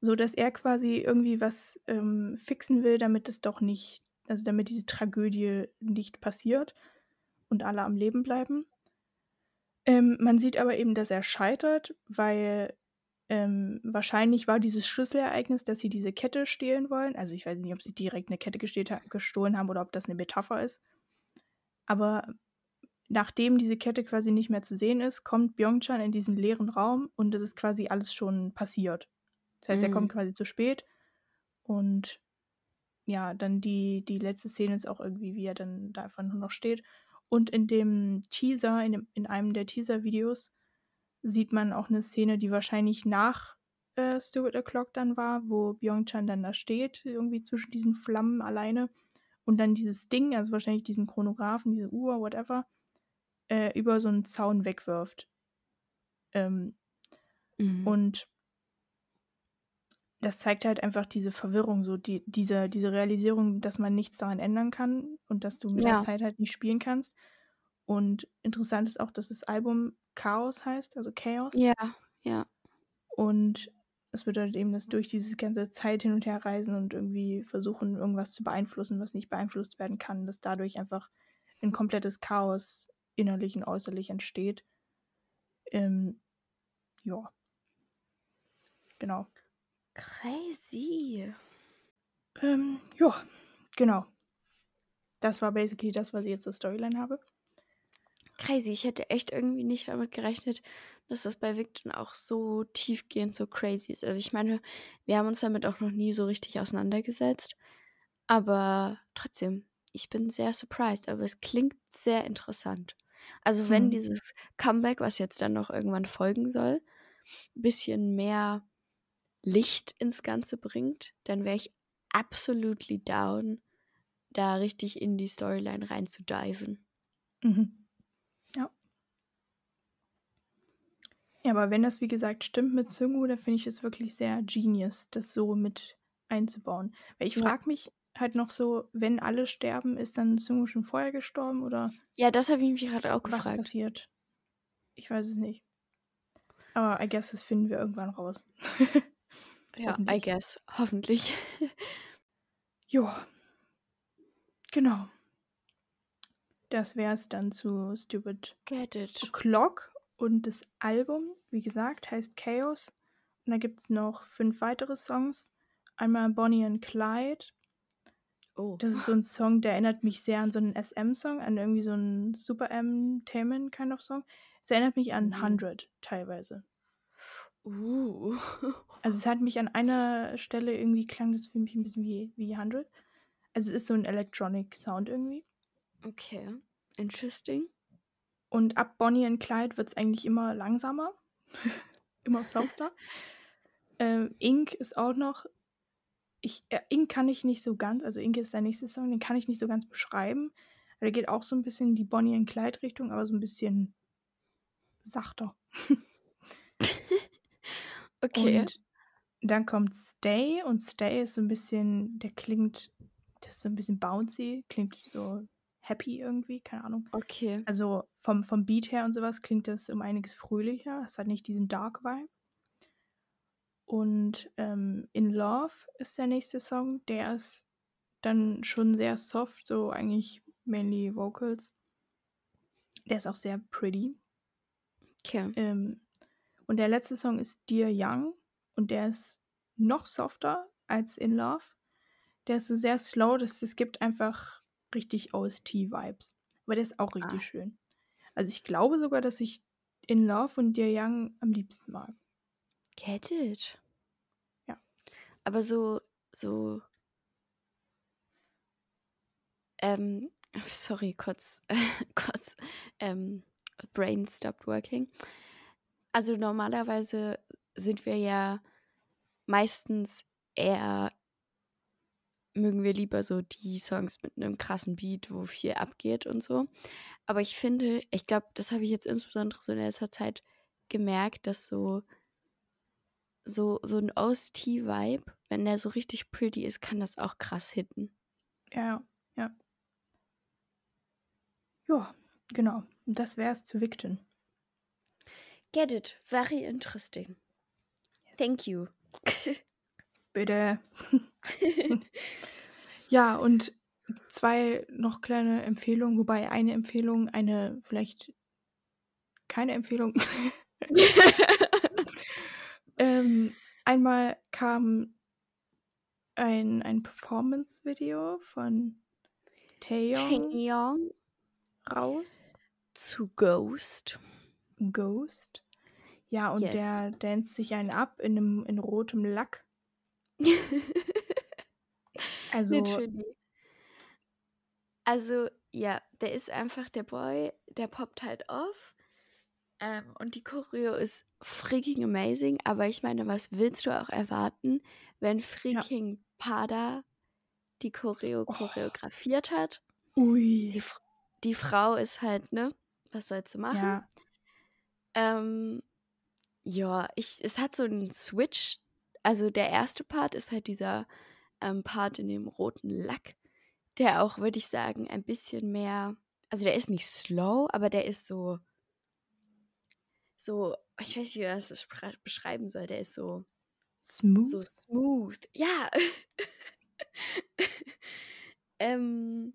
Speaker 2: So dass er quasi irgendwie was ähm, fixen will, damit es doch nicht, also damit diese Tragödie nicht passiert und alle am Leben bleiben. Ähm, man sieht aber eben, dass er scheitert, weil ähm, wahrscheinlich war dieses Schlüsselereignis, dass sie diese Kette stehlen wollen. Also ich weiß nicht, ob sie direkt eine Kette gestohlen haben oder ob das eine Metapher ist. Aber nachdem diese Kette quasi nicht mehr zu sehen ist, kommt Byungchan in diesen leeren Raum und es ist quasi alles schon passiert. Das heißt,
Speaker 1: Mhm.
Speaker 2: er kommt quasi zu spät und ja, dann die, die letzte Szene ist auch irgendwie, wie er dann da einfach nur noch steht. Und in dem Teaser, in, dem, in einem der Teaser-Videos, sieht man auch eine Szene, die wahrscheinlich nach äh, Stupid O'Clock dann war, wo Byungchan dann da steht, irgendwie zwischen diesen Flammen alleine und dann dieses Ding, also wahrscheinlich diesen Chronographen, diese Uhr, whatever, äh, über so einen Zaun wegwirft. Ähm,
Speaker 1: Mhm.
Speaker 2: und das zeigt halt einfach diese Verwirrung, so die, diese, diese Realisierung, dass man nichts daran ändern kann und dass du mit
Speaker 1: Ja.
Speaker 2: der Zeit halt nicht spielen kannst. Und interessant ist auch, dass das Album Chaos heißt, also Chaos.
Speaker 1: ja, ja.
Speaker 2: Und es bedeutet eben, dass durch dieses ganze Zeit hin und her reisen und irgendwie versuchen, irgendwas zu beeinflussen, was nicht beeinflusst werden kann, dass dadurch einfach ein komplettes Chaos innerlich und äußerlich entsteht. Ähm, ja. Genau.
Speaker 1: Crazy.
Speaker 2: Ähm, ja, genau. Das war basically das, was ich jetzt zur Storyline habe.
Speaker 1: Crazy. Ich hätte echt irgendwie nicht damit gerechnet, dass das bei Victon auch so tiefgehend so crazy ist. Also ich meine, wir haben uns damit auch noch nie so richtig auseinandergesetzt. Aber trotzdem, ich bin sehr surprised. Aber es klingt sehr interessant. Also wenn
Speaker 2: Mhm.
Speaker 1: dieses Comeback, was jetzt dann noch irgendwann folgen soll, ein bisschen mehr Licht ins Ganze bringt, dann wäre ich absolutely down, da richtig in die Storyline reinzudiven.
Speaker 2: Mhm. Ja. Ja, aber wenn das, wie gesagt, stimmt mit Zungu, dann finde ich es wirklich sehr genius, das so mit einzubauen. Weil ich
Speaker 1: Ja.
Speaker 2: frage mich halt noch so, wenn alle sterben, ist dann Zungu schon vorher gestorben oder
Speaker 1: Ja, das habe ich mich gerade auch
Speaker 2: was
Speaker 1: gefragt.
Speaker 2: passiert? Ich weiß es nicht. Aber I guess, das finden wir irgendwann raus.
Speaker 1: Ja, I
Speaker 2: Hoffentlich.
Speaker 1: guess. Hoffentlich.
Speaker 2: Ja. Genau. Das wäre es dann zu Stupid
Speaker 1: Get it.
Speaker 2: Clock und das Album, wie gesagt, heißt Chaos. Und da gibt es noch fünf weitere Songs. Einmal Bonnie and Clyde.
Speaker 1: Oh.
Speaker 2: Das ist so ein Song, der erinnert mich sehr an so einen SM-Song, an irgendwie so einen Super M-Tainment kind of Song. Es erinnert mich an
Speaker 1: Mhm.
Speaker 2: 100 teilweise.
Speaker 1: Uh.
Speaker 2: Also es hat mich an einer Stelle irgendwie klang das für mich ein bisschen wie, wie 100. Also es ist so ein Electronic Sound irgendwie.
Speaker 1: Okay. Interesting.
Speaker 2: Und ab Bonnie and Clyde wird es eigentlich immer langsamer, immer softer. ähm, Ink ist auch noch. Ich, äh, Ink kann ich nicht so ganz, also Ink ist der nächste Song, den kann ich nicht so ganz beschreiben. Der geht auch so ein bisschen in die Bonnie and Clyde Richtung, aber so ein bisschen sachter.
Speaker 1: Okay.
Speaker 2: Und dann kommt Stay und Stay ist so ein bisschen, der klingt, das ist so ein bisschen bouncy, klingt so happy irgendwie, keine Ahnung.
Speaker 1: okay.
Speaker 2: Also vom, vom Beat her und sowas klingt das um einiges fröhlicher. Es hat nicht diesen Dark Vibe. Und ähm, In Love ist der nächste Song. Der ist dann schon sehr soft, so eigentlich mainly Vocals. Der ist auch sehr pretty.
Speaker 1: Okay.
Speaker 2: Ähm, und der letzte Song ist Dear Young. Und der ist noch softer als In Love. Der ist so sehr slow, dass es gibt einfach richtig OST-Vibes. Aber der ist auch richtig
Speaker 1: Ah.
Speaker 2: schön. Also ich glaube sogar, dass ich In Love und Dear Young am liebsten mag.
Speaker 1: Get it.
Speaker 2: Ja.
Speaker 1: Aber so, so. Ähm, sorry, kurz, kurz, ähm, Brain stopped working. Also normalerweise sind wir ja meistens eher, mögen wir lieber so die Songs mit einem krassen Beat, wo viel abgeht und so. Aber ich finde, ich glaube, das habe ich jetzt insbesondere so in letzter Zeit gemerkt, dass so so, so ein OST-Vibe, wenn der so richtig pretty ist, kann das auch krass hitten.
Speaker 2: Ja, ja. Ja, genau. Und das wäre es zu Victon.
Speaker 1: Get it. Very interesting. Thank you.
Speaker 2: Bitte. Ja, und zwei noch kleine Empfehlungen, wobei eine Empfehlung, eine vielleicht keine Empfehlung. ähm, einmal kam ein, ein Performance-Video von Taeyong
Speaker 1: Taeyong
Speaker 2: raus.
Speaker 1: zu Ghost.
Speaker 2: Ghost. Ja, und
Speaker 1: Yes.
Speaker 2: der danst sich einen ab in, einem, in rotem Lack. Also,
Speaker 1: Literally. Also, ja, der ist einfach der Boy, der poppt halt auf. Ähm, und die Choreo ist freaking amazing. Aber ich meine, was willst du auch erwarten, wenn freaking Pada die Choreo
Speaker 2: Oh.
Speaker 1: choreografiert hat?
Speaker 2: ui.
Speaker 1: Die, die Frau ist halt, ne? Was sollst du machen?
Speaker 2: Ja,
Speaker 1: Ähm, ja, ich, es hat so einen Switch. Also der erste Part ist halt dieser ähm, Part in dem roten Lack, der auch, würde ich sagen, ein bisschen mehr. Also der ist nicht slow, aber der ist so. So, ich weiß nicht, wie man das beschreiben soll. Der ist so,
Speaker 2: smooth.
Speaker 1: so smooth. Ja. ähm,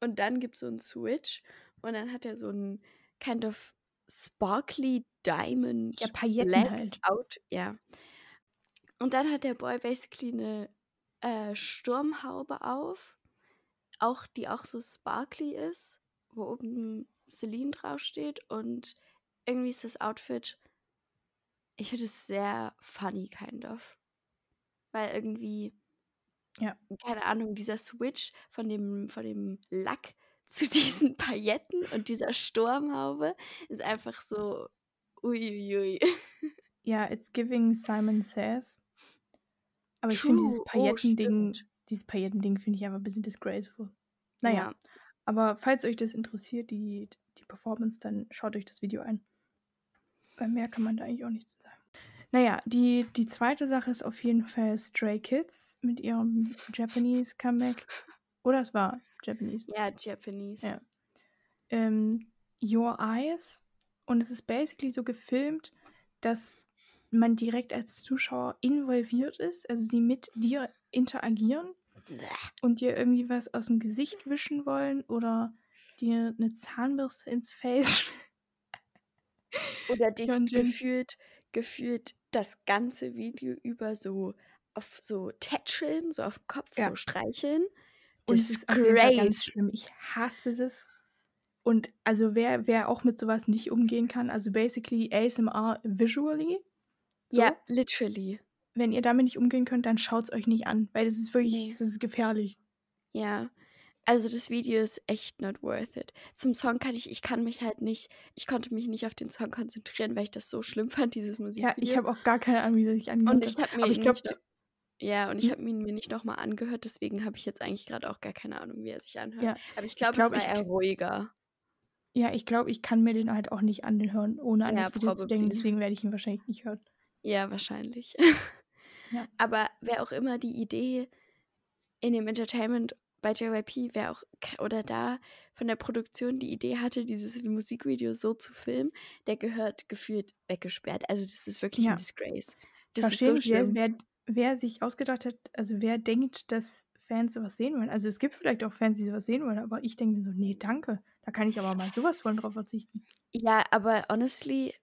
Speaker 1: und dann gibt es so einen Switch und dann hat er so einen kind of sparkly diamond
Speaker 2: Ja, Pailletten
Speaker 1: black
Speaker 2: halt.
Speaker 1: out. Ja. Und dann hat der Boy basically eine äh, Sturmhaube auf, auch die auch so sparkly ist, wo oben Celine draufsteht und irgendwie ist das Outfit, ich finde es sehr funny kind of, weil irgendwie
Speaker 2: Ja.
Speaker 1: keine Ahnung, dieser Switch von dem, von dem Lack zu diesen Pailletten und dieser Sturmhaube ist einfach so uiuiui.
Speaker 2: Ja, it's giving Simon Says. Aber ich finde dieses
Speaker 1: True. Oh,
Speaker 2: Paillettending,
Speaker 1: stimmt.
Speaker 2: dieses Paillettending finde ich einfach ein bisschen disgraceful. Naja,
Speaker 1: Ja.
Speaker 2: aber falls euch das interessiert, die, die Performance, dann schaut euch das Video an. Weil mehr kann man da eigentlich auch nicht zu sagen. Naja, die, die zweite Sache ist auf jeden Fall Stray Kids mit ihrem Japanese Comeback. Oder es war Japanese.
Speaker 1: Ja, Japanese.
Speaker 2: Ja. ähm, Your Eyes. Und es ist basically so gefilmt, dass man direkt als Zuschauer involviert ist, also sie mit dir interagieren und dir irgendwie was aus dem Gesicht wischen wollen oder dir eine Zahnbürste ins Face.
Speaker 1: Oder dich gefühlt, gefühlt das ganze Video über so auf so tätscheln, so auf den Kopf
Speaker 2: Ja.
Speaker 1: so streicheln.
Speaker 2: Es ist ganz
Speaker 1: Disgrace.
Speaker 2: schlimm. Ich hasse das. Und also wer, wer auch mit sowas nicht umgehen kann, also basically ASMR visually, so,
Speaker 1: Ja, literally.
Speaker 2: wenn ihr damit nicht umgehen könnt, dann schaut es euch nicht an, weil das ist wirklich,
Speaker 1: Nee.
Speaker 2: das ist gefährlich.
Speaker 1: Ja. Also das Video ist echt not worth it. Zum Song kann ich, ich kann mich halt nicht, ich konnte mich nicht auf den Song konzentrieren, weil ich das so schlimm fand, dieses Musikvideo.
Speaker 2: Ja, ich habe auch gar keine Ahnung, wie das sich angehört
Speaker 1: Und ich habe mir
Speaker 2: Aber ich
Speaker 1: ihn
Speaker 2: glaube,
Speaker 1: nicht, ja, und ich habe ihn mir nicht nochmal angehört, deswegen habe ich jetzt eigentlich gerade auch gar keine Ahnung, wie er sich anhört.
Speaker 2: Ja,
Speaker 1: Aber ich glaube,
Speaker 2: glaub,
Speaker 1: es war
Speaker 2: ich-
Speaker 1: eher ruhiger.
Speaker 2: ja, ich glaube, ich kann mir den halt auch nicht anhören, ohne an
Speaker 1: Ja,
Speaker 2: das Video zu denken. Deswegen werde ich ihn wahrscheinlich nicht hören.
Speaker 1: Ja, wahrscheinlich.
Speaker 2: Ja.
Speaker 1: Aber wer auch immer die Idee in dem Entertainment bei JYP, wer auch oder da von der Produktion die Idee hatte, dieses Musikvideo so zu filmen, der gehört gefühlt weggesperrt. Also das ist wirklich
Speaker 2: Ja.
Speaker 1: ein Disgrace. Das
Speaker 2: Verstehe
Speaker 1: ist so schlimm.
Speaker 2: wer, wer sich ausgedacht hat, also wer denkt, dass Fans sowas sehen wollen. Also es gibt vielleicht auch Fans, die sowas sehen wollen, aber ich denke mir so, nee, danke. Da kann ich aber mal sowas von drauf verzichten.
Speaker 1: Ja, aber honestly,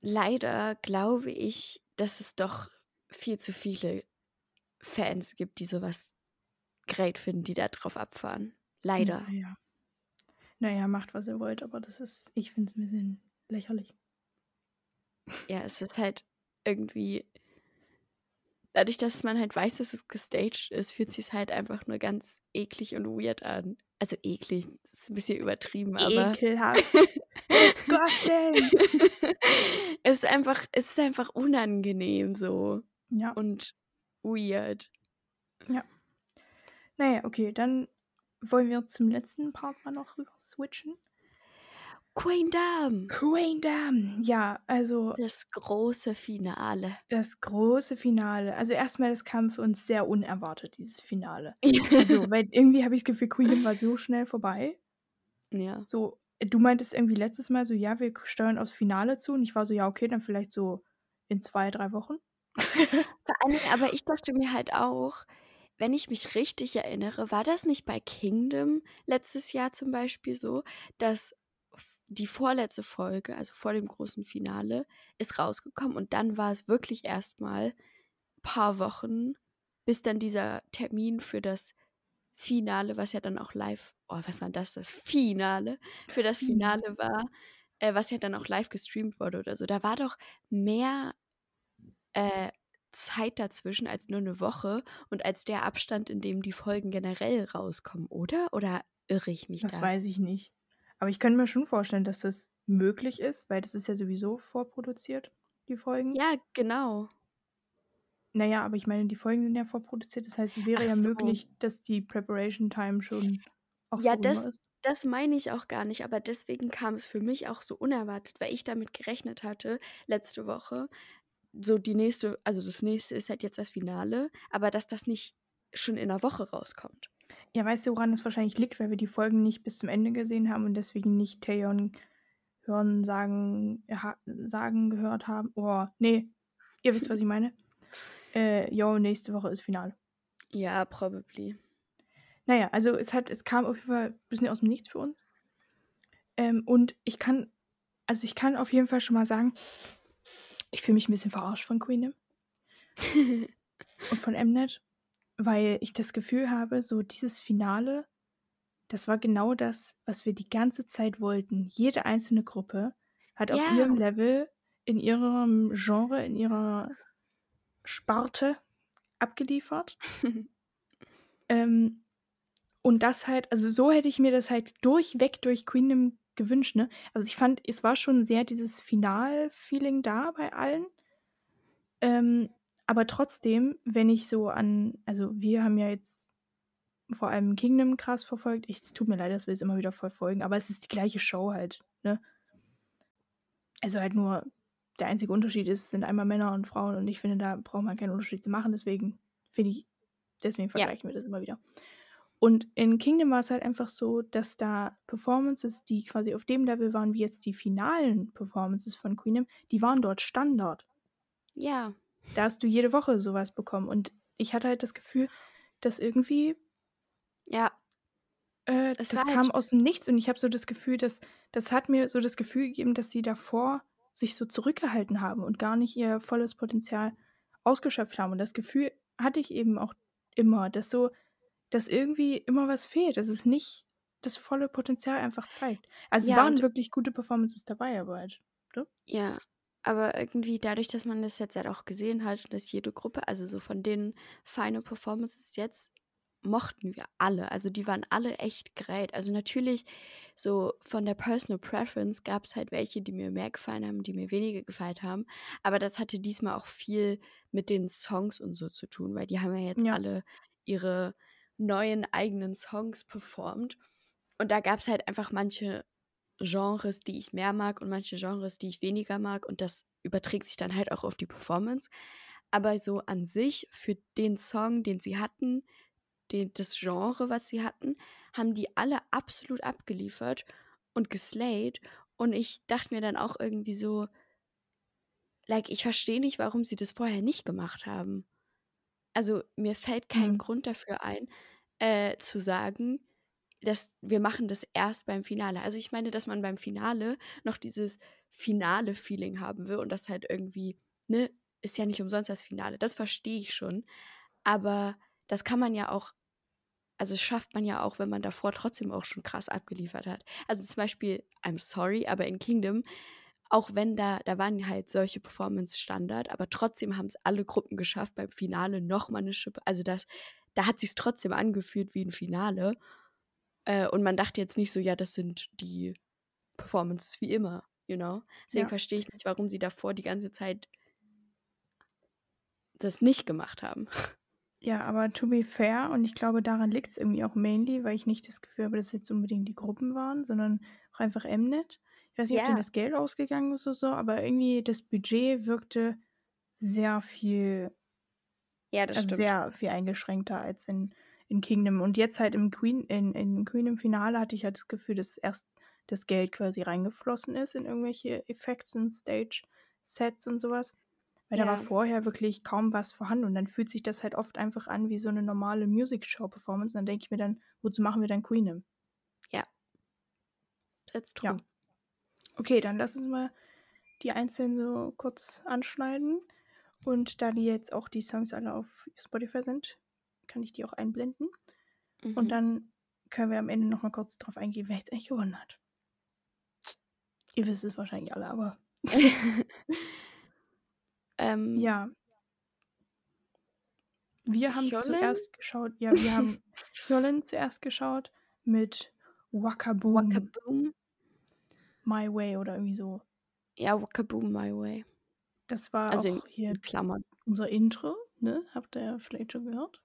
Speaker 1: leider glaube ich, dass es doch viel zu viele Fans gibt, die sowas great finden, die da drauf abfahren. Leider.
Speaker 2: Naja. Naja, macht, was ihr wollt, aber das ist, ich finde es ein bisschen lächerlich.
Speaker 1: Ja, es ist halt irgendwie. Dadurch, dass man halt weiß, dass es gestaged ist, fühlt sich halt einfach nur ganz eklig und weird an. Also eklig, das ist ein bisschen übertrieben, aber.
Speaker 2: Ekelhaft. Disgusting.
Speaker 1: es ist einfach, es ist einfach unangenehm so
Speaker 2: Ja.
Speaker 1: und weird.
Speaker 2: Naja, okay, dann wollen wir zum letzten Part mal noch rüber switchen.
Speaker 1: Queendom!
Speaker 2: Queendom. Ja, also
Speaker 1: Das große Finale.
Speaker 2: das große Finale. Also erstmal, das kam für uns sehr unerwartet, dieses Finale. Also, weil irgendwie habe ich das Gefühl, Queendom war so schnell vorbei.
Speaker 1: ja.
Speaker 2: So du meintest irgendwie letztes Mal so, ja, wir steuern aufs Finale zu. Und ich war so, ja, okay, dann vielleicht so in zwei, drei Wochen.
Speaker 1: Vor Dingen, aber ich dachte mir halt auch, wenn ich mich richtig erinnere, war das nicht bei Kingdom letztes Jahr zum Beispiel so, dass die vorletzte Folge, also vor dem großen Finale, ist rausgekommen und dann war es wirklich erstmal ein paar Wochen, bis dann dieser Termin für das Finale, was ja dann auch live, oh, was war das, das Finale, für das. Finale war, äh, was ja dann auch live gestreamt wurde oder so. Da war doch mehr äh, Zeit dazwischen als nur eine Woche und als der Abstand, in dem die Folgen generell rauskommen, oder? Oder irre ich mich
Speaker 2: Das
Speaker 1: da?
Speaker 2: weiß ich nicht. Aber ich könnte mir schon vorstellen, dass das möglich ist, weil das ist ja sowieso vorproduziert, die Folgen.
Speaker 1: Ja, genau.
Speaker 2: Naja, aber ich meine, die Folgen sind ja vorproduziert. Das heißt, es wäre
Speaker 1: Ach
Speaker 2: ja
Speaker 1: so.
Speaker 2: möglich, dass die Preparation Time schon auch
Speaker 1: Ja, das,
Speaker 2: ist.
Speaker 1: das meine ich auch gar nicht, aber deswegen kam es für mich auch so unerwartet, weil ich damit gerechnet hatte, letzte Woche, so die nächste, also das nächste ist halt jetzt das Finale, aber dass das nicht schon in einer Woche rauskommt.
Speaker 2: Ja, weißt du, woran das wahrscheinlich liegt, weil wir die Folgen nicht bis zum Ende gesehen haben und deswegen nicht Taeyeon hören, sagen, ha sagen gehört haben. Oh, nee, ihr wisst, was ich meine. Äh, yo, nächste Woche ist Finale.
Speaker 1: Ja, probably.
Speaker 2: Naja, also es hat, es kam auf jeden Fall ein bisschen aus dem Nichts für uns. Ähm, und ich kann, also ich kann auf jeden Fall schon mal sagen, ich fühle mich ein bisschen verarscht von Queendom und von Mnet, weil ich das Gefühl habe, so dieses Finale, das war genau das, was wir die ganze Zeit wollten. Jede einzelne Gruppe hat auf
Speaker 1: Ja.
Speaker 2: ihrem Level, in ihrem Genre, in ihrer Sparte abgeliefert. Ähm, und das halt, also so hätte ich mir das halt durchweg durch Queendom gewünscht, ne? Also ich fand, es war schon sehr dieses Final-Feeling da bei allen. Ähm, aber trotzdem, wenn ich so an, also wir haben ja jetzt vor allem Kingdom krass verfolgt. Ich, es tut mir leid, dass wir es immer wieder verfolgen, aber es ist die gleiche Show halt, ne? Also halt nur, der einzige Unterschied ist, es sind einmal Männer und Frauen und ich finde, da braucht man keinen Unterschied zu machen, deswegen finde ich, deswegen vergleichen wir das immer wieder. Und in Kingdom war es halt einfach so, dass da Performances, die quasi auf dem Level waren, wie jetzt die finalen Performances von Queendom, die waren dort Standard.
Speaker 1: ja.
Speaker 2: Da hast du jede Woche sowas bekommen. Und ich hatte halt das Gefühl, dass irgendwie
Speaker 1: Ja,
Speaker 2: äh, das
Speaker 1: war halt-
Speaker 2: kam aus dem Nichts und ich habe so das Gefühl, dass das hat mir so das Gefühl gegeben, dass sie davor sich so zurückgehalten haben und gar nicht ihr volles Potenzial ausgeschöpft haben. Und das Gefühl hatte ich eben auch immer, dass so, dass irgendwie immer was fehlt, dass es nicht das volle Potenzial einfach zeigt. Also
Speaker 1: Ja,
Speaker 2: es waren wirklich gute Performances dabei, aber halt.
Speaker 1: ja. Aber irgendwie dadurch, dass man das jetzt halt auch gesehen hat, dass jede Gruppe, also so von den Final Performances jetzt, mochten wir alle. Also die waren alle echt great. Also natürlich, so von der Personal Preference gab es halt welche, die mir mehr gefallen haben, die mir weniger gefallen haben. Aber das hatte diesmal auch viel mit den Songs und so zu tun, weil die haben ja jetzt
Speaker 2: Ja.
Speaker 1: alle ihre neuen eigenen Songs performt. Und da gab es halt einfach manche Genres, die ich mehr mag und manche Genres, die ich weniger mag. Und das überträgt sich dann halt auch auf die Performance. Aber so an sich, für den Song, den sie hatten, den, das Genre, was sie hatten, haben die alle absolut abgeliefert und geslayed. Und ich dachte mir dann auch irgendwie so, like, ich verstehe nicht, warum sie das vorher nicht gemacht haben. Also mir fällt kein
Speaker 2: Mhm.
Speaker 1: Grund dafür ein, äh, zu sagen, dass wir machen das erst beim Finale. Also ich meine, dass man beim Finale noch dieses finale Feeling haben will und das halt irgendwie, ne, ist ja nicht umsonst das Finale. Das verstehe ich schon. Aber das kann man ja auch, also das schafft man ja auch, wenn man davor trotzdem auch schon krass abgeliefert hat. Also zum Beispiel, I'm sorry, aber in Kingdom, auch wenn da, da waren halt solche Performance Standard, aber trotzdem haben es alle Gruppen geschafft, beim Finale nochmal eine Schippe. Also das, da hat sich trotzdem angefühlt wie ein Finale. Äh, und man dachte jetzt nicht so, ja, das sind die Performances wie immer, you know? Deswegen
Speaker 2: Ja.
Speaker 1: verstehe ich nicht, warum sie davor die ganze Zeit das nicht gemacht haben.
Speaker 2: Ja, aber to be fair, und ich glaube, daran liegt es irgendwie auch mainly, weil ich nicht das Gefühl habe, dass jetzt unbedingt die Gruppen waren, sondern auch einfach Mnet. Ich weiß nicht, ob
Speaker 1: Ja.
Speaker 2: denen das Geld ausgegangen ist oder so, aber irgendwie das Budget wirkte sehr viel,
Speaker 1: Ja, das
Speaker 2: also
Speaker 1: stimmt.
Speaker 2: sehr viel eingeschränkter als in, in Kingdom. Und jetzt halt im Queen, in, in Queen im Finale hatte ich halt das Gefühl, dass erst das Geld quasi reingeflossen ist in irgendwelche Effekte und Stage-Sets und sowas. Weil da war
Speaker 1: Ja.
Speaker 2: vorher wirklich kaum was vorhanden und dann fühlt sich das halt oft einfach an wie so eine normale Music-Show-Performance. Und dann denke ich mir dann, wozu machen wir dann Queenem?
Speaker 1: That's
Speaker 2: Ja.
Speaker 1: true.
Speaker 2: Okay, dann lass uns mal die einzelnen so kurz anschneiden. Und da die jetzt auch die Songs alle auf Spotify sind, kann ich die auch einblenden.
Speaker 1: Mhm.
Speaker 2: Und dann können wir am Ende nochmal kurz drauf eingehen, wer jetzt eigentlich gewonnen hat. Ihr wisst es wahrscheinlich alle, aber
Speaker 1: ähm,
Speaker 2: ja. Wir haben
Speaker 1: Hyolyn?
Speaker 2: zuerst geschaut, ja, wir haben Hyolyn zuerst geschaut mit Waka Boom,
Speaker 1: Waka Boom.
Speaker 2: My Way oder irgendwie so.
Speaker 1: Ja, Waka Boom My Way.
Speaker 2: Das war
Speaker 1: Also in,
Speaker 2: auch hier
Speaker 1: in Klammern.
Speaker 2: unser Intro, ne? Habt ihr vielleicht schon gehört.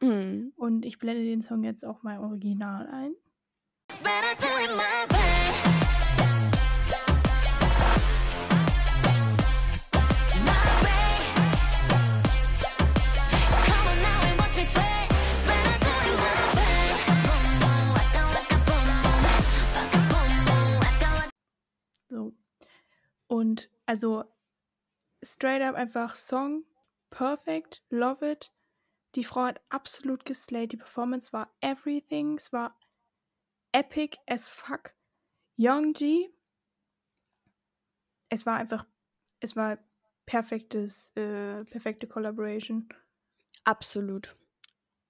Speaker 1: Mhm.
Speaker 2: Und ich blende den Song jetzt auch mal Original ein. So. Und also straight up einfach Song, perfect, love it. Die Frau hat absolut geslayed. Die Performance war everything. Es war epic as fuck. Youngji. Es war einfach, es war perfektes, äh, perfekte Collaboration.
Speaker 1: Absolut.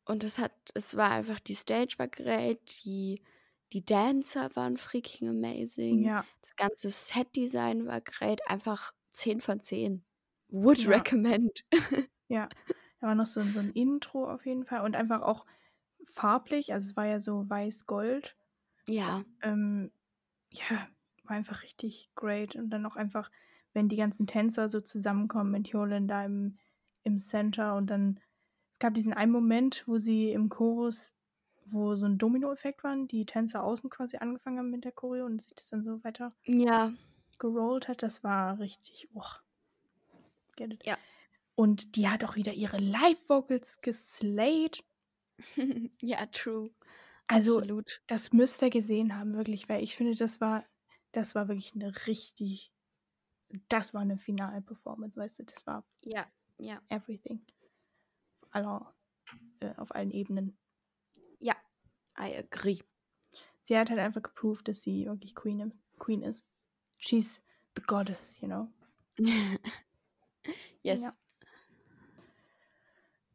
Speaker 1: Und es hat, es war einfach, die Stage war great, die, die Dancer waren freaking amazing.
Speaker 2: Ja,
Speaker 1: Das ganze Set-Design war great. Einfach 10 von 10. Would
Speaker 2: Ja.
Speaker 1: recommend.
Speaker 2: ja. Da war noch so, so ein Intro auf jeden Fall und einfach auch farblich. Also es war ja so weiß-gold.
Speaker 1: ja.
Speaker 2: ähm, ja, war einfach richtig great. Und dann auch einfach, wenn die ganzen Tänzer so zusammenkommen mit Jolin da im, im Center und dann, es gab diesen einen Moment, wo sie im Chorus, wo so ein Domino-Effekt war, die Tänzer außen quasi angefangen haben mit der Choreo und sich das dann so weiter
Speaker 1: Ja.
Speaker 2: gerollt hat, das war richtig, oh, get it.
Speaker 1: Ja.
Speaker 2: Und die hat auch wieder ihre Live-Vocals geslayed.
Speaker 1: ja, true.
Speaker 2: Also,
Speaker 1: Absolut.
Speaker 2: Das müsst ihr gesehen haben, wirklich, weil ich finde, das war, das war wirklich eine richtig, das war eine Final-Performance, weißt du, das war
Speaker 1: Ja, ja.
Speaker 2: everything. Auf, aller, äh, auf allen Ebenen.
Speaker 1: Ja. I agree.
Speaker 2: Sie hat halt einfach geproved, dass sie wirklich Queen, Queen ist. She's the goddess, you know.
Speaker 1: yes.
Speaker 2: Ja.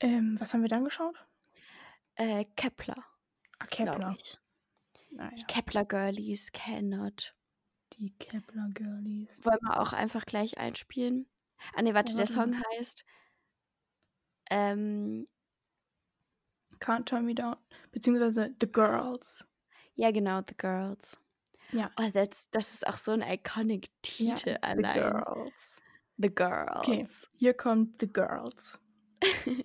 Speaker 2: Ähm, was haben wir dann geschaut?
Speaker 1: Äh, Kepler,
Speaker 2: Ah, Kepler.
Speaker 1: ich.
Speaker 2: Naja,
Speaker 1: Kepler Girlies cannot.
Speaker 2: die Kepler Girlies.
Speaker 1: Wollen wir auch einfach gleich einspielen? Ah ne, warte,
Speaker 2: Ja,
Speaker 1: der Song heißt ähm,
Speaker 2: Can't Turn Me Down. Beziehungsweise The Girls.
Speaker 1: ja genau, The Girls.
Speaker 2: Ja.
Speaker 1: Oh, das, das ist auch so ein iconic
Speaker 2: Ja,
Speaker 1: Titel
Speaker 2: The
Speaker 1: allein.
Speaker 2: Girls.
Speaker 1: The Girls.
Speaker 2: Okay, hier kommt The Girls.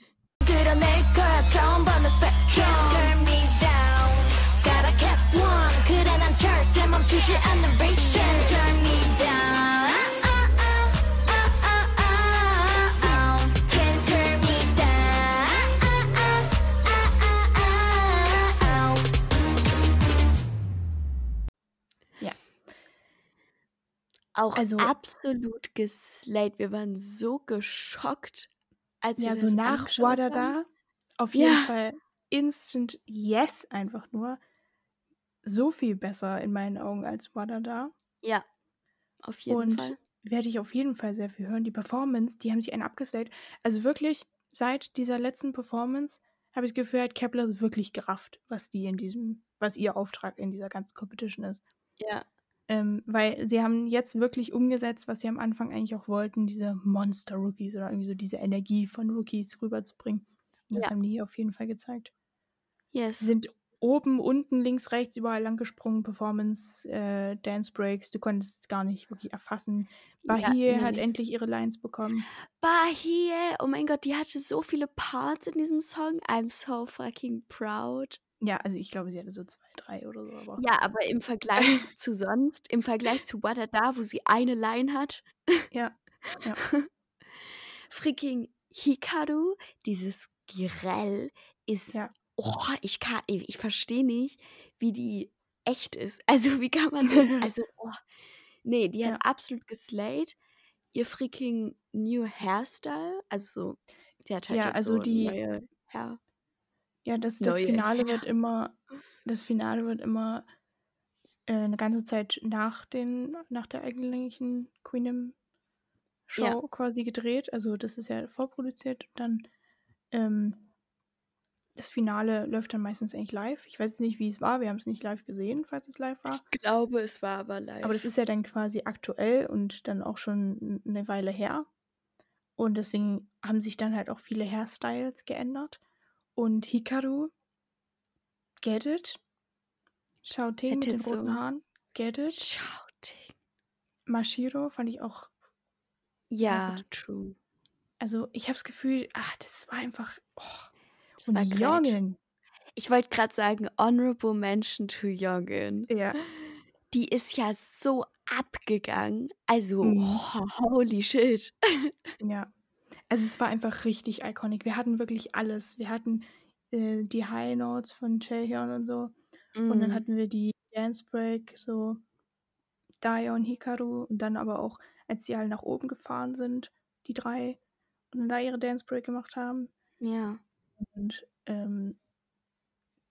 Speaker 4: 그런 내 거야 처음 보는 spectrum Can't turn me down Gotta get one 그래 난 절대 멈추지 않는 race Can't turn me down Ah, ah, ah, ah, ah, ah. Can't turn me down Ah, ah, ah, ah, ah, ah.
Speaker 2: Ja.
Speaker 1: Auch
Speaker 2: Also-
Speaker 1: absolut geslayed. Wir waren so geschockt, als
Speaker 2: Ja, so nach. Wadada auf jeden
Speaker 1: Ja.
Speaker 2: Fall instant yes einfach nur. So viel besser in meinen Augen als Wadada.
Speaker 1: Ja, auf jeden
Speaker 2: Und
Speaker 1: Fall.
Speaker 2: werde ich auf jeden Fall sehr viel hören. Die Performance, die haben sich einen abgeslayed. Also wirklich, seit dieser letzten Performance habe ich das Gefühl, hat Kepler wirklich gerafft, was die in diesem, was ihr Auftrag in dieser ganzen Competition ist.
Speaker 1: Ja,
Speaker 2: Ähm, weil sie haben jetzt wirklich umgesetzt, was sie am Anfang eigentlich auch wollten, diese Monster-Rookies oder irgendwie so diese Energie von Rookies rüberzubringen. Und das
Speaker 1: Ja.
Speaker 2: haben die hier auf jeden Fall gezeigt.
Speaker 1: yes.
Speaker 2: Sie sind oben, unten, links, rechts, überall lang gesprungen, Performance, äh, Dance Breaks, du konntest es gar nicht wirklich erfassen. Bahie
Speaker 1: Ja, nee,
Speaker 2: hat endlich ihre Lines bekommen.
Speaker 1: Bahie, oh mein Gott, die hatte so viele Parts in diesem Song. I'm so fucking proud.
Speaker 2: Ja, also ich glaube, sie hatte so zwei, drei oder so. Aber
Speaker 1: Ja, aber im Vergleich zu sonst, im Vergleich zu Wadada, wo sie eine Line hat,
Speaker 2: ja, ja.
Speaker 1: freaking Hikaru, dieses Girell ist,
Speaker 2: Ja.
Speaker 1: oh, ich kann, ich, verstehe nicht, wie die echt ist. Also wie kann man denn, also, oh, nee, die hat
Speaker 2: Ja.
Speaker 1: absolut geslayed. Ihr freaking new Hairstyle, also so, die hat halt
Speaker 2: Ja, also
Speaker 1: so
Speaker 2: die-
Speaker 1: neue Hair.
Speaker 2: Ja, das, das
Speaker 1: Neue
Speaker 2: Finale wird immer, das Finale wird immer äh, eine ganze Zeit nach den, nach der eigentlichen Queendom Show
Speaker 1: Ja.
Speaker 2: quasi gedreht. Also das ist ja vorproduziert. Dann ähm, das Finale läuft dann meistens eigentlich live. Ich weiß nicht, wie es war. Wir haben es nicht live gesehen, falls es live war.
Speaker 1: Ich glaube, es war aber live.
Speaker 2: Aber das ist ja dann quasi aktuell und dann auch schon eine Weile her. Und deswegen haben sich dann halt auch viele Hairstyles geändert. Und Hikaru, get it? Shouting mit den roten
Speaker 1: so-
Speaker 2: Haaren, get it?
Speaker 1: Shouting.
Speaker 2: Mashiro fand ich auch,
Speaker 1: Ja, true.
Speaker 2: also ich habe das Gefühl, ach, das war einfach, oh.
Speaker 1: Das
Speaker 2: und
Speaker 1: war.
Speaker 2: Jorgen,
Speaker 1: Ich wollte gerade sagen, honorable mention to Jorgen.
Speaker 2: ja,
Speaker 1: Die ist ja so abgegangen. Also,
Speaker 2: Mhm.
Speaker 1: oh, holy shit.
Speaker 2: ja. Also es war einfach richtig iconic. Wir hatten wirklich alles. Wir hatten äh, die High Notes von Chaehyun und so. Und dann
Speaker 1: Mm.
Speaker 2: hatten wir die Dance Break, so Daya und Hikaru. Und dann aber auch, als die alle nach oben gefahren sind, die drei, und dann da ihre Dance Break gemacht haben.
Speaker 1: Ja.
Speaker 2: Und ähm,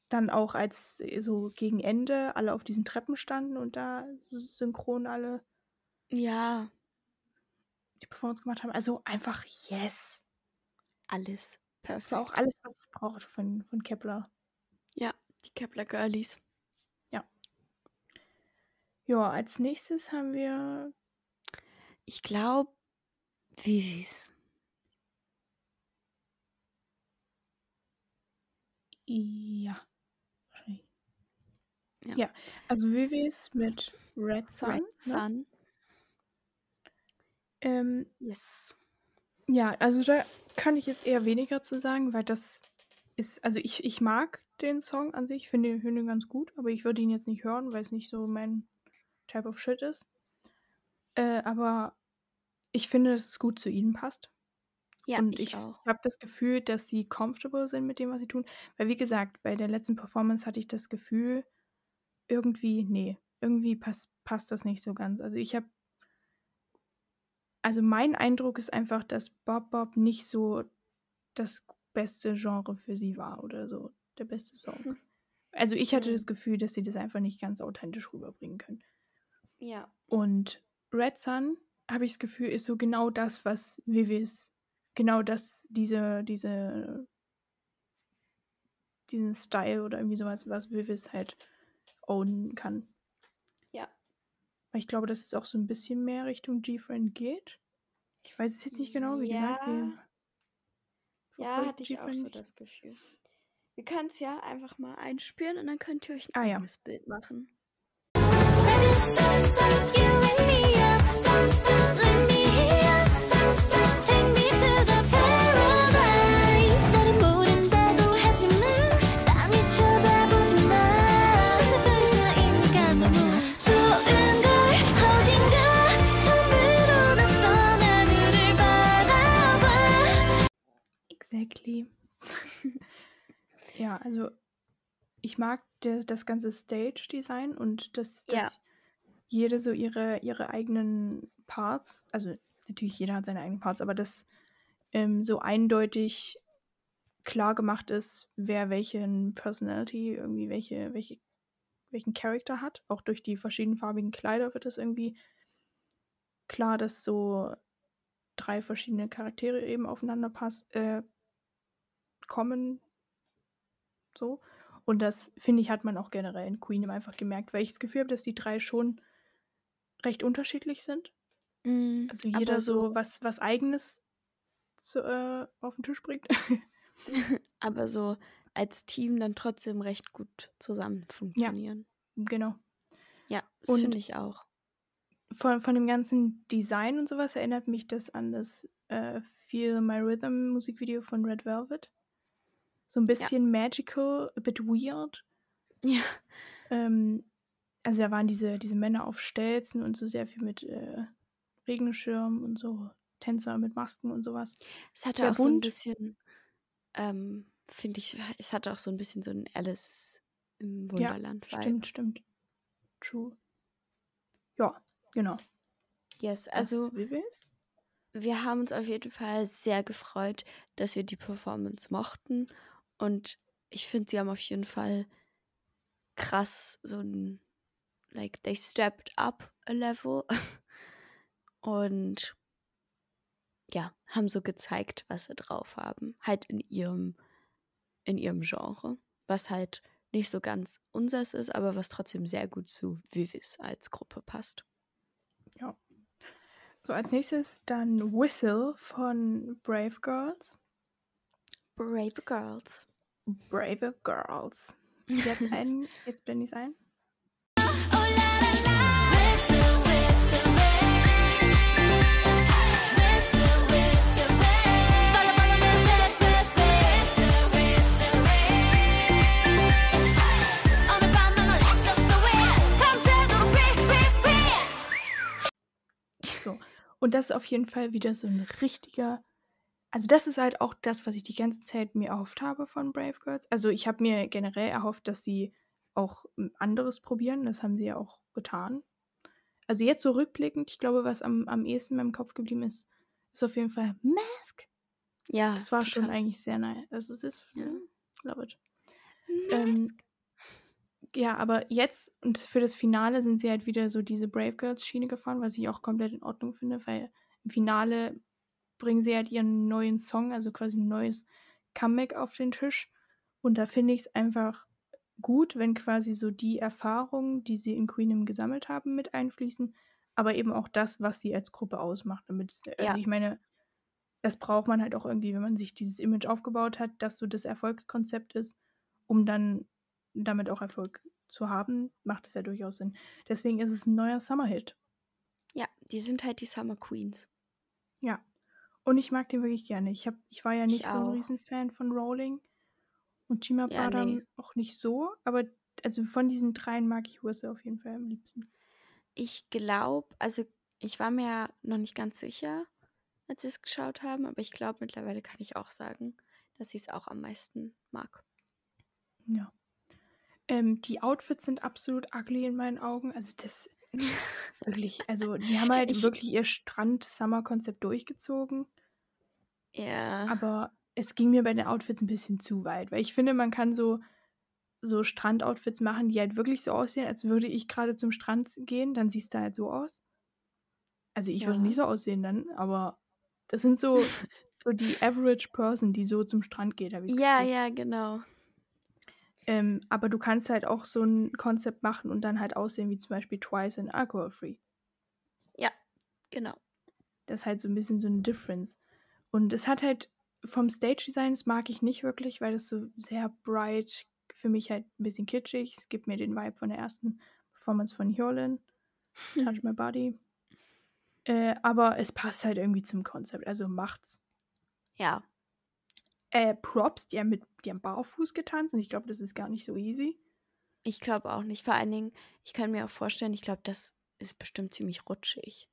Speaker 2: dann auch, als äh, so gegen Ende alle auf diesen Treppen standen und da so synchron alle
Speaker 1: Ja,
Speaker 2: die Performance gemacht haben. Also einfach yes.
Speaker 1: alles
Speaker 2: Das war auch
Speaker 1: perfekt.
Speaker 2: alles, was ich brauchte von, von Kepler.
Speaker 1: Ja, die Kepler Girlies.
Speaker 2: Ja, als nächstes haben wir
Speaker 1: Ich glaube, Vivis.
Speaker 2: Ja.
Speaker 1: Ja.
Speaker 2: Ja, also Vivis mit Red Sun.
Speaker 1: Red
Speaker 2: ne? Ähm,
Speaker 1: Yes.
Speaker 2: ja, also da kann ich jetzt eher weniger zu sagen, weil das ist, also ich, ich mag den Song an sich, finde finde ihn ganz gut, aber ich würde ihn jetzt nicht hören, weil es nicht so mein Type of Shit ist. Äh, aber ich finde, dass es gut zu ihnen passt.
Speaker 1: Ja,
Speaker 2: und
Speaker 1: ich,
Speaker 2: ich,
Speaker 1: auch.
Speaker 2: habe das Gefühl, dass sie comfortable sind mit dem, was sie tun. Weil, wie gesagt, bei der letzten Performance hatte ich das Gefühl, irgendwie, nee, irgendwie pass, passt das nicht so ganz. Also ich habe, also mein Eindruck ist einfach, dass Bob Bob nicht so das beste Genre für sie war oder so, der beste Song.
Speaker 1: Hm.
Speaker 2: Also ich hatte
Speaker 1: Hm.
Speaker 2: das Gefühl, dass sie das einfach nicht ganz authentisch rüberbringen können.
Speaker 1: Ja.
Speaker 2: Und Red Sun, habe ich das Gefühl, ist so genau das, was Vivis, genau das, diese, diese, diesen Style oder irgendwie sowas, was Vivis halt ownen kann.
Speaker 1: Ja.
Speaker 2: Weil ich glaube, dass es auch so ein bisschen mehr Richtung G-Friend geht. Ich weiß es jetzt nicht genau, wie gesagt.
Speaker 1: Ja.
Speaker 2: Wir
Speaker 1: Ja, hatte ich auch so das Gefühl. Wir können es ja einfach mal einspielen und dann könnt ihr euch ein
Speaker 2: Ah, ja.
Speaker 1: eigenes Bild machen.
Speaker 4: Baby, sun, sun,
Speaker 2: Exactly. ja, also ich mag der, das ganze Stage-Design und dass, dass
Speaker 1: Ja.
Speaker 2: jede so ihre, ihre eigenen Parts, also natürlich jeder hat seine eigenen Parts, aber dass ähm, so eindeutig klar gemacht ist, wer welchen Personality, irgendwie welche, welche, welchen Charakter hat. Auch durch die verschiedenfarbigen Kleider wird es irgendwie klar, dass so drei verschiedene Charaktere eben aufeinander pass äh, kommen. So. Und das, finde ich, hat man auch generell in Queen einfach gemerkt, weil ich das Gefühl habe, dass die drei schon recht unterschiedlich sind.
Speaker 1: Mm,
Speaker 2: Also jeder so was, was Eigenes zu, äh, auf den Tisch bringt.
Speaker 1: aber so als Team dann trotzdem recht gut zusammen funktionieren.
Speaker 2: genau.
Speaker 1: Ja, das
Speaker 2: Und-
Speaker 1: finde ich auch.
Speaker 2: Von, von dem ganzen Design und sowas erinnert mich das an das äh, Feel My Rhythm Musikvideo von Red Velvet. So ein bisschen magical, a bit weird.
Speaker 1: Ja.
Speaker 2: Ähm, also da waren diese, diese Männer auf Stelzen und so sehr viel mit äh, Regenschirm und so Tänzer mit Masken und sowas.
Speaker 1: Es hatte
Speaker 2: Sehr
Speaker 1: auch so ein
Speaker 2: bunt.
Speaker 1: bisschen, ähm, finde ich, es hatte auch so ein bisschen so ein Alice im
Speaker 2: Ja,
Speaker 1: Wunderland-Vibe.
Speaker 2: Stimmt, stimmt. true. Ja, genau.
Speaker 1: Yes, also wir haben uns auf jeden Fall sehr gefreut, dass wir die Performance mochten. Und ich finde, sie haben auf jeden Fall krass so ein, like, they stepped up a level. Und ja, haben so gezeigt, was sie drauf haben. Halt in ihrem, in ihrem Genre. Was halt nicht so ganz unseres ist, aber was trotzdem sehr gut zu Vivis als Gruppe passt.
Speaker 2: So, als nächstes dann Whistle von Brave Girls.
Speaker 1: Brave Girls.
Speaker 2: Brave Girls. Jetzt, ein, jetzt blende ich ein. So. Und das ist auf jeden Fall wieder so ein richtiger also, das ist halt auch das, was ich die ganze Zeit mir erhofft habe von Brave Girls. Also, ich habe mir generell erhofft, dass sie auch ähm, anderes probieren. Das haben sie ja auch getan. Also, jetzt so rückblickend, ich glaube, was am, am ehesten in meinem Kopf geblieben ist, ist auf jeden Fall Mask.
Speaker 1: Ja,
Speaker 2: Das war schon
Speaker 1: total.
Speaker 2: eigentlich sehr nice. Also, es ist.
Speaker 1: Ja.
Speaker 2: Ja. Love it.
Speaker 1: Mask.
Speaker 2: Ähm, ja, aber jetzt und für das Finale sind sie halt wieder so diese Brave Girls Schiene gefahren, was ich auch komplett in Ordnung finde, weil im Finale bringen sie halt ihren neuen Song, also quasi ein neues Comeback auf den Tisch. Und da finde ich es einfach gut, wenn quasi so die Erfahrungen, die sie in Queenem gesammelt haben, mit einfließen, aber eben auch das, was sie als Gruppe ausmacht. Damit, also
Speaker 1: Ja.
Speaker 2: ich meine, das braucht man halt auch irgendwie, wenn man sich dieses Image aufgebaut hat, dass so das Erfolgskonzept ist, um dann damit auch Erfolg zu haben, macht es ja durchaus Sinn. Deswegen ist es ein neuer Summer-Hit.
Speaker 1: Ja, die sind halt die Summer Queens.
Speaker 2: Und ich mag den wirklich gerne. Ich, hab, ich war ja
Speaker 1: Ich
Speaker 2: nicht so ein
Speaker 1: auch.
Speaker 2: Riesenfan von Rowling und Chima
Speaker 1: Ja,
Speaker 2: Badam
Speaker 1: nee.
Speaker 2: auch nicht so, aber also von diesen dreien mag ich Whistle auf jeden Fall am liebsten.
Speaker 1: Ich glaube, also ich war mir ja noch nicht ganz sicher, als wir es geschaut haben, aber ich glaube, mittlerweile kann ich auch sagen, dass ich es auch am meisten mag.
Speaker 2: Ja. Ähm, die Outfits sind absolut ugly in meinen Augen. Also das wirklich, also die haben halt
Speaker 1: Ich-
Speaker 2: wirklich ihr Strand-Summer-Konzept durchgezogen.
Speaker 1: Ja.
Speaker 2: Aber es ging mir bei den Outfits ein bisschen zu weit, weil ich finde, man kann so, so Strandoutfits machen, die halt wirklich so aussehen, als würde ich gerade zum Strand gehen, dann siehst du halt so aus. Also ich würde
Speaker 1: Ja.
Speaker 2: nicht so aussehen dann, aber das sind so, so die average person, die so zum Strand geht, habe ich
Speaker 1: ja,
Speaker 2: Gefühl.
Speaker 1: ja, genau.
Speaker 2: Ähm, aber du kannst halt auch so ein Konzept machen und dann halt aussehen wie zum Beispiel Twice in Alcohol Free.
Speaker 1: Genau.
Speaker 2: Das ist halt so ein bisschen so eine Difference. Und es hat halt vom Stage-Design, das mag ich nicht wirklich, weil das so sehr bright, für mich halt ein bisschen kitschig. Es gibt mir den Vibe von der ersten Performance von Hyolyn, Touch My Body. Äh, aber es passt halt irgendwie zum Konzept, also macht's.
Speaker 1: Ja.
Speaker 2: Äh, Props, die haben mit die haben barfuß getanzt und ich glaube, das ist gar nicht so easy.
Speaker 1: Ich glaube auch nicht. Vor allen Dingen, ich kann mir auch vorstellen, ich glaube, das ist bestimmt ziemlich rutschig.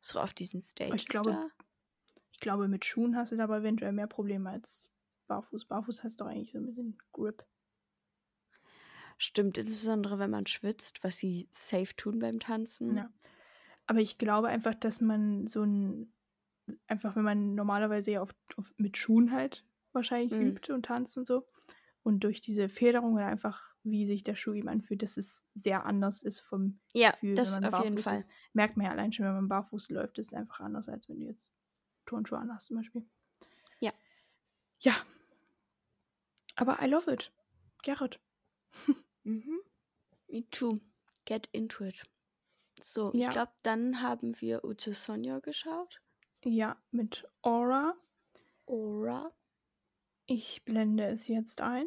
Speaker 1: So auf diesen Stages
Speaker 2: glaube,
Speaker 1: da.
Speaker 2: Ich glaube, mit Schuhen hast du da aber eventuell mehr Probleme als barfuß. Barfuß hast du doch eigentlich so ein bisschen Grip.
Speaker 1: Stimmt, insbesondere wenn man schwitzt, was sie safe tun beim Tanzen.
Speaker 2: Ja. Aber ich glaube einfach, dass man so ein, einfach wenn man normalerweise ja auf, auf, mit Schuhen halt wahrscheinlich
Speaker 1: Mhm.
Speaker 2: übt und tanzt und so. Und durch diese Federung oder einfach, wie sich der Schuh ihm anfühlt, dass es sehr anders ist vom
Speaker 1: Ja,
Speaker 2: Gefühl,
Speaker 1: das
Speaker 2: wenn man
Speaker 1: auf jeden Fall.
Speaker 2: Ist. Merkt man ja allein schon, wenn man barfuß läuft, ist es einfach anders, als wenn du jetzt Turnschuhe anhast zum Beispiel.
Speaker 1: Ja.
Speaker 2: Ja. Aber I love it. Gerrit.
Speaker 1: Mhm. Me too. Get into it. So,
Speaker 2: Ja.
Speaker 1: ich glaube, dann haben wir Ute Sonja geschaut.
Speaker 2: Ja, mit Aura.
Speaker 1: Aura.
Speaker 2: Ich blende es jetzt ein.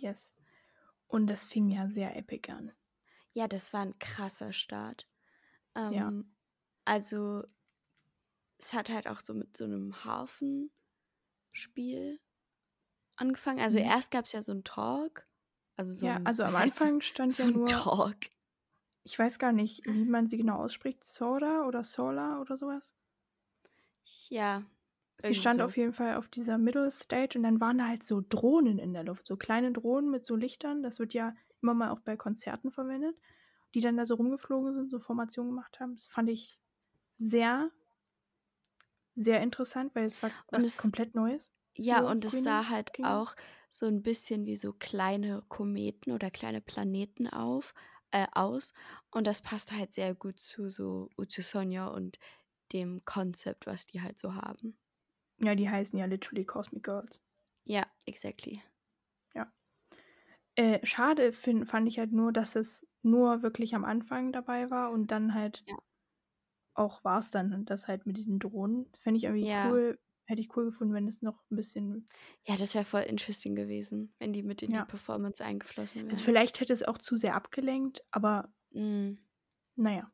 Speaker 2: Yes. Und das fing ja sehr epic an.
Speaker 1: Ja, das war ein krasser Start. Ähm,
Speaker 2: ja.
Speaker 1: Also, es hat halt auch so mit so einem Hafenspiel angefangen. Also
Speaker 2: Mhm.
Speaker 1: erst gab es ja so einen Talk. Also so
Speaker 2: ja,
Speaker 1: ein,
Speaker 2: also am Anfang stand
Speaker 1: so
Speaker 2: ja
Speaker 1: ein
Speaker 2: nur,
Speaker 1: Talk.
Speaker 2: ich weiß gar nicht, wie man sie genau ausspricht, Soda oder Sola oder sowas.
Speaker 1: Ja.
Speaker 2: Sie stand
Speaker 1: so.
Speaker 2: auf jeden Fall auf dieser Middle Stage und dann waren da halt so Drohnen in der Luft, so kleine Drohnen mit so Lichtern. Das wird ja immer mal auch bei Konzerten verwendet, die dann da so rumgeflogen sind, so Formationen gemacht haben. Das fand ich sehr, sehr interessant, weil es war was
Speaker 1: es-
Speaker 2: komplett Neues.
Speaker 1: Ja, und es sah halt
Speaker 2: Kingdom.
Speaker 1: auch so ein bisschen wie so kleine Kometen oder kleine Planeten auf, äh, aus. Und das passt halt sehr gut zu so Uchu Sonja und dem Konzept, was die halt so haben.
Speaker 2: Ja, die heißen ja literally Cosmic Girls.
Speaker 1: Ja, exactly.
Speaker 2: Äh, schade find, fand ich halt nur, dass es nur wirklich am Anfang dabei war und dann halt
Speaker 1: Ja.
Speaker 2: Auch war es dann. Und das halt mit diesen Drohnen. Fände ich irgendwie
Speaker 1: Ja.
Speaker 2: cool. Hätte ich cool gefunden, wenn es noch ein bisschen.
Speaker 1: Ja, das wäre voll interesting gewesen, wenn die mit in
Speaker 2: Ja.
Speaker 1: die Performance eingeflossen wären.
Speaker 2: Also vielleicht hätte es auch zu sehr abgelenkt, aber
Speaker 1: Mm.
Speaker 2: naja.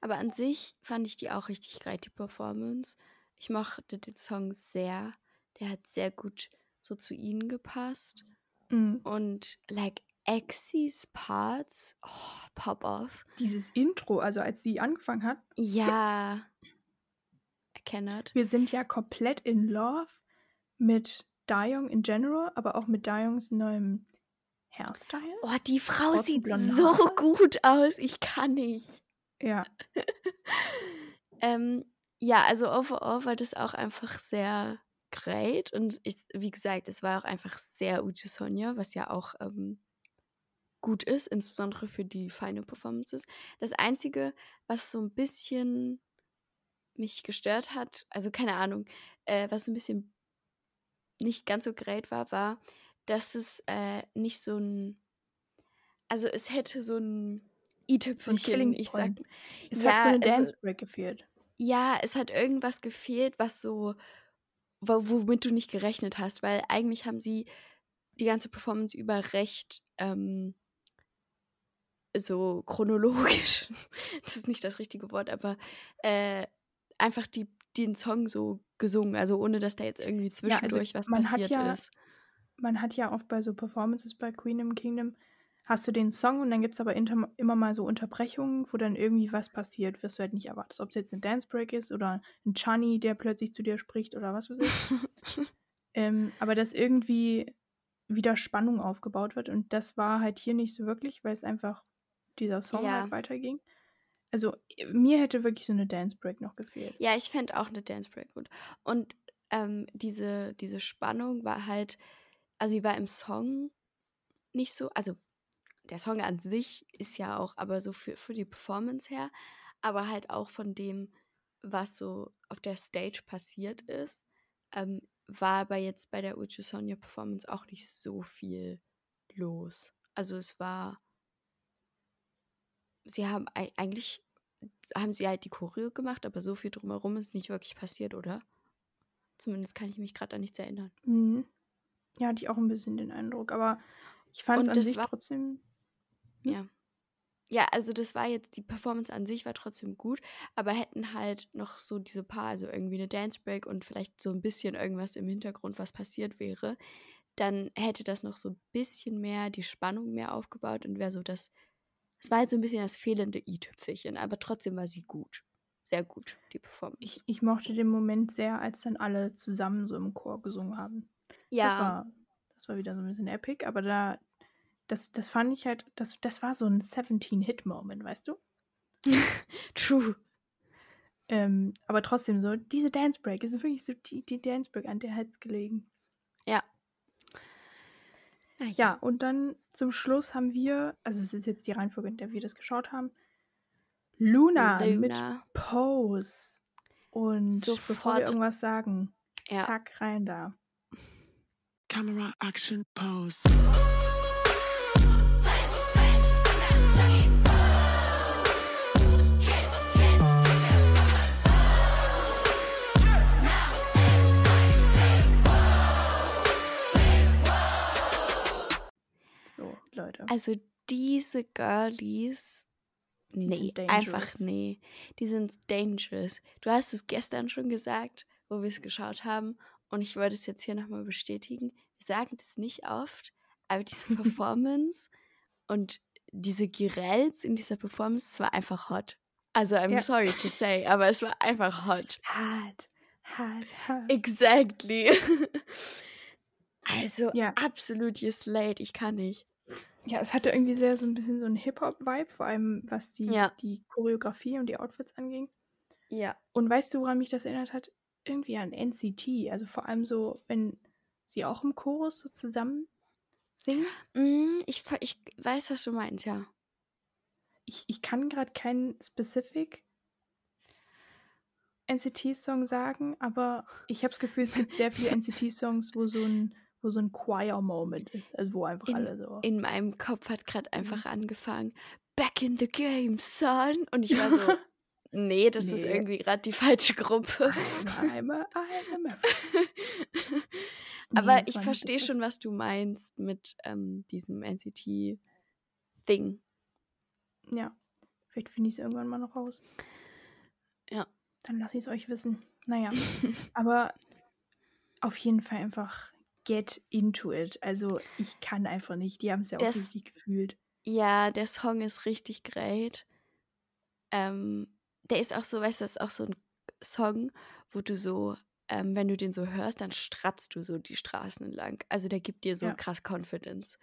Speaker 1: Aber an sich fand ich die auch richtig geil, die Performance. Ich mochte den Song sehr. Der hat sehr gut so zu ihnen gepasst.
Speaker 2: Mhm.
Speaker 1: Und like Exys Parts, oh, pop off.
Speaker 2: Dieses Intro, also als sie angefangen hat,
Speaker 1: Ja. Erkennert.
Speaker 2: wir sind ja komplett in Love mit Dayong in general, aber auch mit Dayongs neuem Hairstyle.
Speaker 1: Oh, die Frau
Speaker 2: Kurze
Speaker 1: sieht so gut aus. Ich kann nicht.
Speaker 2: Ja,
Speaker 1: Ähm, ja, also overall war das auch einfach sehr great. Und ich, wie gesagt, es war auch einfach sehr Uchi Sonja, was ja auch ähm, gut ist, insbesondere für die Final Performances. Das Einzige, was so ein bisschen mich gestört hat, also keine Ahnung, äh, was so ein bisschen nicht ganz so great war, war, dass es äh, nicht so ein, also es hätte so ein i-Tüpfelchen,
Speaker 2: Killing
Speaker 1: ich sag.
Speaker 2: Es
Speaker 1: Ja,
Speaker 2: hat so eine Dance Break gefehlt.
Speaker 1: ja, es hat irgendwas gefehlt, was so, wo- womit du nicht gerechnet hast, weil eigentlich haben sie die ganze Performance über recht ähm, so chronologisch, das ist nicht das richtige Wort, aber äh, einfach die, den Song so gesungen, also ohne dass da jetzt irgendwie
Speaker 2: Ja, also
Speaker 1: zwischendurch was
Speaker 2: man hat
Speaker 1: passiert
Speaker 2: ja-
Speaker 1: ist.
Speaker 2: Man hat ja oft bei so Performances bei Queen im Kingdom, hast du den Song und dann gibt es aber immer mal so Unterbrechungen, wo dann irgendwie was passiert, was du halt nicht erwartest. Ob es jetzt ein Dance Break ist oder ein Chani, der plötzlich zu dir spricht oder was weiß ich. ähm, aber dass irgendwie wieder Spannung aufgebaut wird und das war halt hier nicht so wirklich, weil es einfach dieser Song
Speaker 1: Ja.
Speaker 2: halt weiterging. Also mir hätte wirklich so eine Dance Break noch gefehlt.
Speaker 1: Ja, ich fände auch eine Dance Break gut. Und ähm, diese, diese Spannung war halt, also sie war im Song nicht so, also der Song an sich ist ja auch, aber so für, für die Performance her, aber halt auch von dem, was so auf der Stage passiert ist, ähm, war aber jetzt bei der Uchu Sonja Performance auch nicht so viel los. Also es war, sie haben ei- eigentlich, haben sie halt die Choreo gemacht, aber so viel drumherum ist nicht wirklich passiert, oder? Zumindest kann ich mich gerade an nichts erinnern.
Speaker 2: Mhm. Ja, hatte ich auch ein bisschen den Eindruck, aber ich fand es an
Speaker 1: das
Speaker 2: sich
Speaker 1: war-
Speaker 2: trotzdem Hm?
Speaker 1: Ja. Ja, also das war jetzt, die Performance an sich war trotzdem gut, aber hätten halt noch so diese paar, also irgendwie eine Dance Break und vielleicht so ein bisschen irgendwas im Hintergrund, was passiert wäre, dann hätte das noch so ein bisschen mehr, die Spannung mehr aufgebaut und wäre so das, es war halt so ein bisschen das fehlende i-Tüpfelchen, aber trotzdem war sie gut. Sehr gut, die Performance.
Speaker 2: Ich, ich mochte den Moment sehr, als dann alle zusammen so im Chor gesungen haben.
Speaker 1: ja,
Speaker 2: Das war, das war wieder so ein bisschen epic, aber da, das, das fand ich halt, das, das war so ein 17-Hit-Moment, weißt du?
Speaker 1: true.
Speaker 2: Ähm, aber trotzdem so, diese Dance Break, ist wirklich so die, die Dance Break, an der hat's gelegen.
Speaker 1: Ja.
Speaker 2: Ja, und dann zum Schluss haben wir, also es ist jetzt die Reihenfolge, in der wir das geschaut haben, Luna, mit
Speaker 1: Luna.
Speaker 2: Pose. Und bevor wir
Speaker 1: Sofort.
Speaker 2: irgendwas sagen,
Speaker 1: Ja.
Speaker 2: zack, rein da.
Speaker 3: Camera action pose.
Speaker 2: Leute.
Speaker 1: Also diese Girlies, nee,
Speaker 2: sind
Speaker 1: einfach nee. Die sind dangerous. Du hast es gestern schon gesagt, wo wir es geschaut haben. Und ich wollte es jetzt hier nochmal bestätigen. wir sagen das nicht oft, aber diese Performance und diese Girels in dieser Performance, es war einfach hot. Also, I'm
Speaker 2: Ja.
Speaker 1: sorry to say, aber es war einfach hot.
Speaker 2: Hart, hart, hart.
Speaker 1: Exactly. also,
Speaker 2: Ja.
Speaker 1: absolut, ihr slayed. Ich kann nicht.
Speaker 2: Ja, es hatte irgendwie sehr so ein bisschen so einen Hip-Hop-Vibe, vor allem was die,
Speaker 1: Ja.
Speaker 2: die Choreografie und die Outfits anging.
Speaker 1: Ja.
Speaker 2: Und weißt du, woran mich das erinnert hat? Irgendwie an NCT. Also vor allem so, wenn sie auch im Chorus so zusammen singen.
Speaker 1: Mm, ich, ich weiß, was du meinst, ja.
Speaker 2: Ich, ich kann gerade keinen specific NCT-Song sagen, aber ich habe das Gefühl, es gibt sehr viele NCT-Songs, wo so ein wo so ein Choir-Moment ist, also wo einfach
Speaker 1: In-
Speaker 2: alle so.
Speaker 1: In meinem Kopf hat gerade
Speaker 2: Mhm.
Speaker 1: einfach angefangen, back in the game, son. Und ich war so, nee, das ist
Speaker 2: Nee.
Speaker 1: irgendwie gerade die falsche Gruppe.
Speaker 2: I'm a, I'm a
Speaker 1: Aber
Speaker 2: Nee,
Speaker 1: ich verstehe schon, was du meinst mit ähm, diesem NCT-Thing.
Speaker 2: Ja, vielleicht finde ich es irgendwann mal noch raus.
Speaker 1: Ja.
Speaker 2: Dann lasse ich es euch wissen. Naja, aber auf jeden Fall einfach get into it. Also ich kann einfach nicht. Die haben es ja auch
Speaker 1: Das-
Speaker 2: richtig gefühlt.
Speaker 1: Ja, der Song ist richtig great. Ähm, der ist auch so, weißt du, das ist auch so ein Song, wo du so, ähm, wenn du den so hörst, dann stratzt du so die Straßen entlang. Also der gibt dir so
Speaker 2: Ja.
Speaker 1: krass Confidence.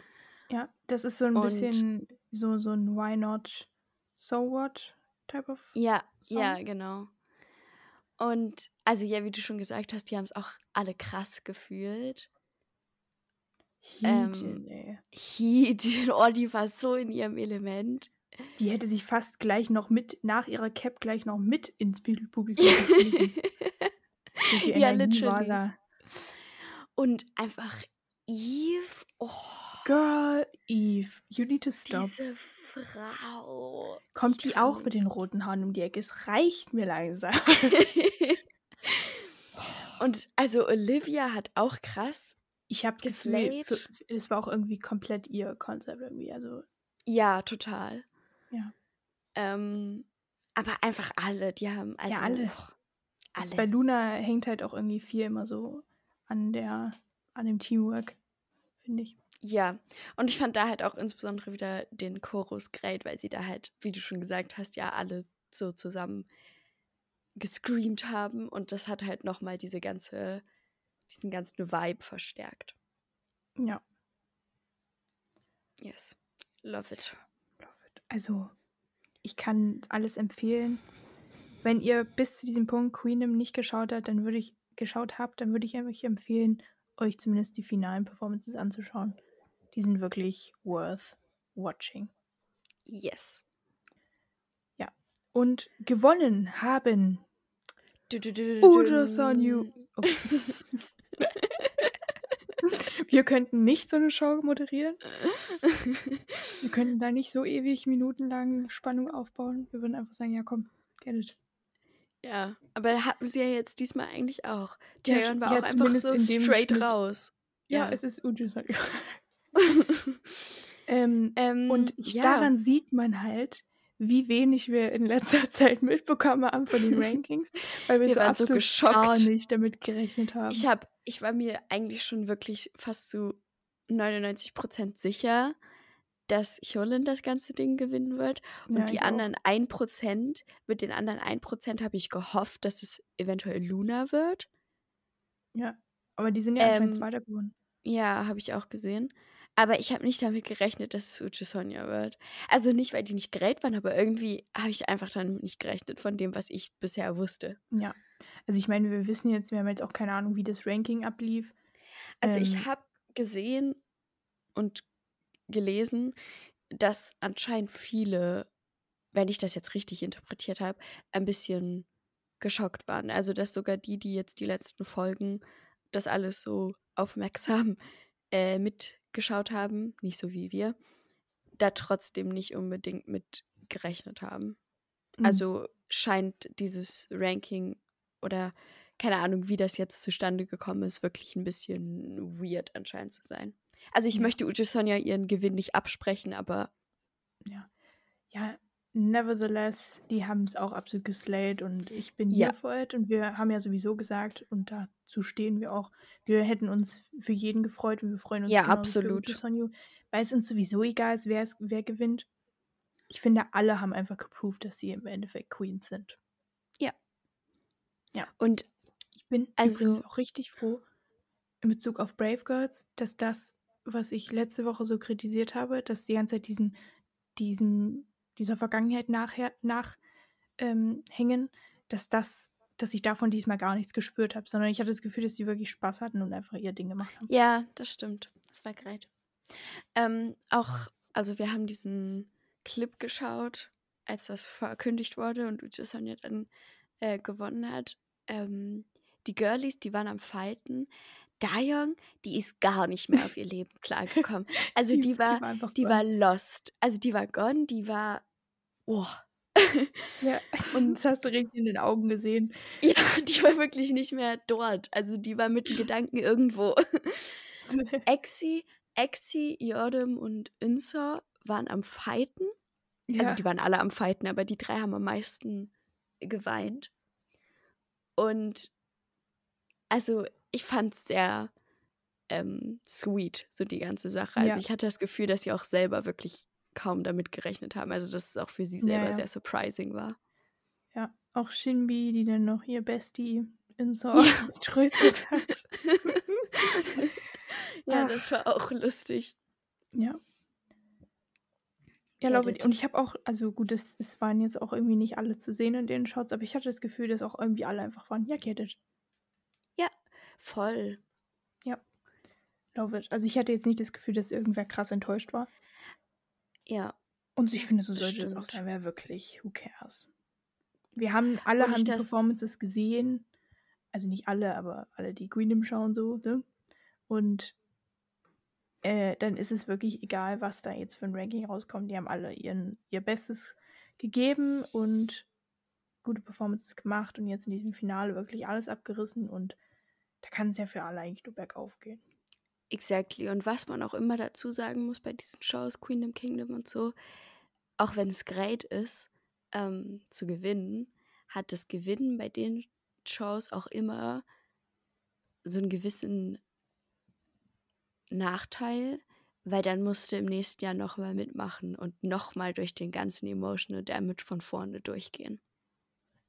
Speaker 2: Ja, das ist so ein
Speaker 1: Und-
Speaker 2: bisschen so, so ein Why not, so what type of.
Speaker 1: Ja,
Speaker 2: Song?
Speaker 1: ja, genau. Und also ja, wie du schon gesagt hast, die haben es auch alle krass gefühlt.
Speaker 2: Heathen, ey.
Speaker 1: Heat, oh, die war so in ihrem Element.
Speaker 2: Die hätte sich fast gleich noch mit, nach ihrer Cap gleich noch mit ins Pu- Publikum
Speaker 1: Ja, literally. Und einfach Eve, oh,
Speaker 2: Girl, Eve, you need to stop.
Speaker 1: diese Frau.
Speaker 2: Kommt die auch mit den roten Haaren um die Ecke? Es reicht mir langsam.
Speaker 1: Und also Olivia hat auch krass,
Speaker 2: Ich habe für- es war auch irgendwie komplett ihr Konzept irgendwie. Also,
Speaker 1: ja, total.
Speaker 2: Ja.
Speaker 1: Ähm, aber einfach alle, die haben also
Speaker 2: Ja, alle.
Speaker 1: oh, alle.
Speaker 2: bei Luna hängt halt auch irgendwie viel immer so an der, an dem Teamwork, finde ich.
Speaker 1: Ja, und ich fand da halt auch insbesondere wieder den Chorus great, weil sie da halt, wie du schon gesagt hast, ja alle so zusammen gescreamt haben und das hat halt nochmal diese ganze, diesen ganzen Vibe verstärkt.
Speaker 2: Ja,
Speaker 1: Yes. Love it.
Speaker 2: also ich kann alles empfehlen. Wenn ihr bis zu diesem Punkt Queenem nicht geschaut habt, dann würde ich geschaut habt, dann würde ich euch empfehlen, euch zumindest die finalen Performances anzuschauen. Die sind wirklich worth watching.
Speaker 1: Yes.
Speaker 2: Und gewonnen haben Ujo
Speaker 1: dun.
Speaker 2: Wir könnten nicht so eine Show moderieren. Wir könnten da nicht so ewig minutenlang Spannung aufbauen. Wir würden einfach sagen, ja komm, get it.
Speaker 1: ja, aber hatten sie ja jetzt diesmal eigentlich auch.
Speaker 2: Ja,
Speaker 1: Jayon war
Speaker 2: ja,
Speaker 1: auch einfach so straight
Speaker 2: Schnitt.
Speaker 1: raus.
Speaker 2: Ja,
Speaker 1: Ja.
Speaker 2: es ist Sonyu. ähm,
Speaker 1: ähm,
Speaker 2: und ich,
Speaker 1: ja.
Speaker 2: daran sieht man halt, wie wenig wir in letzter Zeit mitbekommen haben von den Rankings, weil wir,
Speaker 1: Wir
Speaker 2: so
Speaker 1: waren so
Speaker 2: absolut gar
Speaker 1: geschockt.
Speaker 2: nicht damit gerechnet haben.
Speaker 1: Ich habe, ich war mir eigentlich schon wirklich fast zu 99% sicher, dass Hyolyn das ganze Ding gewinnen wird. Und
Speaker 2: Ja,
Speaker 1: die
Speaker 2: ich auch.
Speaker 1: anderen 1%, mit den anderen 1% habe ich gehofft, dass es eventuell Luna wird.
Speaker 2: Ja, aber die sind ja anscheinend
Speaker 1: Ähm,
Speaker 2: Zweiter geworden.
Speaker 1: Ja, habe ich auch gesehen. Aber ich habe nicht damit gerechnet, dass es Uche Sonja wird. Also nicht, weil die nicht great waren, aber irgendwie habe ich einfach damit nicht gerechnet von dem, was ich bisher wusste.
Speaker 2: Ja. Also ich meine, wir wissen jetzt, wir haben jetzt auch keine Ahnung, wie das Ranking ablief.
Speaker 1: Also ich
Speaker 2: Ähm,
Speaker 1: habe gesehen und gelesen, dass anscheinend viele, wenn ich das jetzt richtig interpretiert habe, ein bisschen geschockt waren. Also dass sogar die, die jetzt die letzten Folgen das alles so aufmerksam äh, mitgeschaut haben, nicht so wie wir, da trotzdem nicht unbedingt mit gerechnet haben.
Speaker 2: Mhm.
Speaker 1: Also scheint dieses Ranking oder keine Ahnung, wie das jetzt zustande gekommen ist, wirklich ein bisschen weird anscheinend zu sein. Also ich
Speaker 2: Ja.
Speaker 1: möchte Uche Sonja ihren Gewinn nicht absprechen, aber
Speaker 2: ja, nevertheless, die haben es auch absolut geslayed und ich bin
Speaker 1: Ja.
Speaker 2: hier it und wir haben ja sowieso gesagt und dazu stehen wir auch, wir hätten uns für jeden gefreut und wir freuen uns
Speaker 1: Ja, absolut.
Speaker 2: für Sonju, weil es uns sowieso egal ist, wer gewinnt. Ich finde, alle haben einfach geproved, dass sie im Endeffekt Queens sind.
Speaker 1: Und
Speaker 2: Ich bin
Speaker 1: Also-
Speaker 2: auch richtig froh in Bezug auf Brave Girls, dass das, was ich letzte Woche so kritisiert habe, dass die ganze Zeit diesen, diesen, dieser Vergangenheit nachher, nach ähm, hängen, dass das, dass ich davon diesmal gar nichts gespürt habe, sondern ich hatte das Gefühl, dass die wirklich Spaß hatten und einfach ihr Ding gemacht haben.
Speaker 1: ja, das stimmt. Das war great. Ähm, auch, also wir haben diesen Clip geschaut, als das verkündigt wurde und Uche Sonja dann äh, gewonnen hat. Ähm, die Girlies, die waren am Fighten. Dayong, die ist gar nicht mehr auf ihr Leben klargekommen. Also die, war,
Speaker 2: einfach
Speaker 1: die
Speaker 2: gone.
Speaker 1: war lost. Also die war gone, die war, oh.
Speaker 2: Ja, und das hast du richtig in den Augen gesehen.
Speaker 1: Ja, die war wirklich nicht mehr dort. Also die war mit den Gedanken irgendwo. Exi, Exi, Jordem und Insa waren am Fighten.
Speaker 2: ja.
Speaker 1: Also die waren alle am Fighten, aber die drei haben am meisten geweint. Und also ich fand es sehr ähm, sweet, so die ganze Sache. Also
Speaker 2: Ja.
Speaker 1: ich hatte das Gefühl, dass sie auch selber wirklich kaum damit gerechnet haben. Also dass es auch für sie
Speaker 2: Ja,
Speaker 1: selber
Speaker 2: ja.
Speaker 1: sehr surprising war.
Speaker 2: ja, auch Shinbi, die dann noch ihr Bestie in so
Speaker 1: Ja.
Speaker 2: getröstet hat.
Speaker 1: ja,
Speaker 2: Ach.
Speaker 1: das war auch lustig.
Speaker 2: Ja. Ja, glaube,
Speaker 1: it.
Speaker 2: und ich habe auch, also gut, es, es waren jetzt auch irgendwie nicht alle zu sehen in den Shots, aber ich hatte das Gefühl, dass auch irgendwie alle einfach waren, ja, get it,
Speaker 1: Voll.
Speaker 2: love it. Also ich hatte jetzt nicht das Gefühl, dass irgendwer krass enttäuscht war.
Speaker 1: Ja.
Speaker 2: Und ich finde, so sollte es auch sein, wer wirklich, who cares. Wir haben, alle
Speaker 1: ich
Speaker 2: haben die Performances gesehen. Also nicht alle, aber alle, die Queendom schauen so, ne? Und äh, dann ist es wirklich egal, was da jetzt für ein Ranking rauskommt. Die haben alle ihren, ihr Bestes gegeben und gute Performances gemacht und jetzt in diesem Finale wirklich alles abgerissen und da kann es ja für alle eigentlich nur bergauf gehen.
Speaker 1: Exactly. Und was man auch immer dazu sagen muss bei diesen Shows, Queendom Kingdom und so, auch wenn es great ist, ähm, zu gewinnen, hat das Gewinnen bei den Shows auch immer so einen gewissen Nachteil, weil dann musst du im nächsten Jahr nochmal mitmachen und nochmal durch den ganzen Emotional Damage von vorne durchgehen.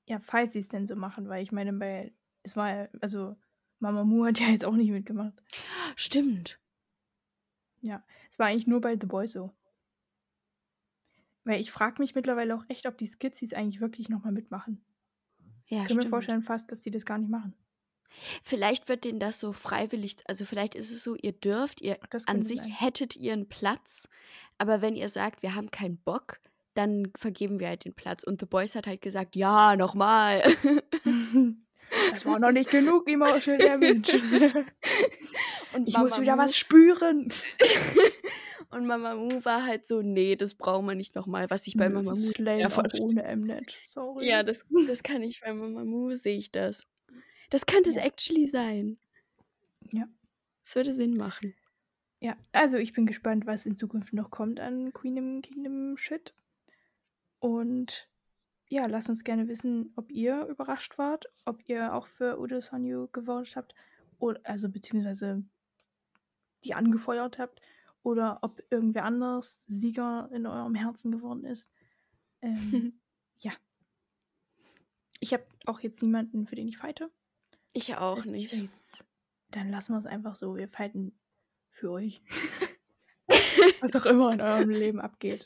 Speaker 2: Ja, falls sie es denn so machen, weil ich meine, bei, es war ja, also Mamamoo hat ja jetzt auch nicht mitgemacht.
Speaker 1: Stimmt.
Speaker 2: Es war eigentlich nur bei The Boys so. Weil ich frage mich mittlerweile auch echt, ob die Skizzies eigentlich wirklich nochmal mitmachen.
Speaker 1: Ja,
Speaker 2: ich kann mir
Speaker 1: stimmt.
Speaker 2: vorstellen fast, dass sie das gar nicht machen.
Speaker 1: Vielleicht wird denen das so freiwillig, also vielleicht ist es so, ihr dürft, ihr an sich
Speaker 2: sein.
Speaker 1: hättet ihr einen Platz, aber wenn ihr sagt, wir haben keinen Bock, dann vergeben wir halt den Platz. Und The Boys hat halt gesagt, ja, nochmal.
Speaker 2: Das war noch nicht genug Emotional Damage.
Speaker 1: Und
Speaker 2: Ich muss
Speaker 1: Mama
Speaker 2: wieder
Speaker 1: Mu-
Speaker 2: was spüren.
Speaker 1: Und Mama Mu war halt so, nee, das brauchen wir nicht nochmal, was ich bei Mama Mu ja,
Speaker 2: ohne Mnet. Sorry.
Speaker 1: Ja, das, das kann ich bei Mama Mu, sehe ich das. Das könnte es
Speaker 2: Ja.
Speaker 1: actually sein.
Speaker 2: Ja.
Speaker 1: Das würde Sinn machen.
Speaker 2: Ja, also ich bin gespannt, was in Zukunft noch kommt an Queendom Kingdom Shit. Und ja, lasst uns gerne wissen, ob ihr überrascht wart, ob ihr auch für Udo Sonju gewotet habt, oder, also beziehungsweise die angefeuert habt, oder ob irgendwer anders Sieger in eurem Herzen geworden ist. Ähm, ja. Ich habe auch jetzt niemanden, für den ich fighte.
Speaker 1: Ich auch
Speaker 2: ich
Speaker 1: nicht.
Speaker 2: Jetzt, dann lassen wir es einfach so. Wir fighten für euch. Was auch immer in eurem Leben abgeht.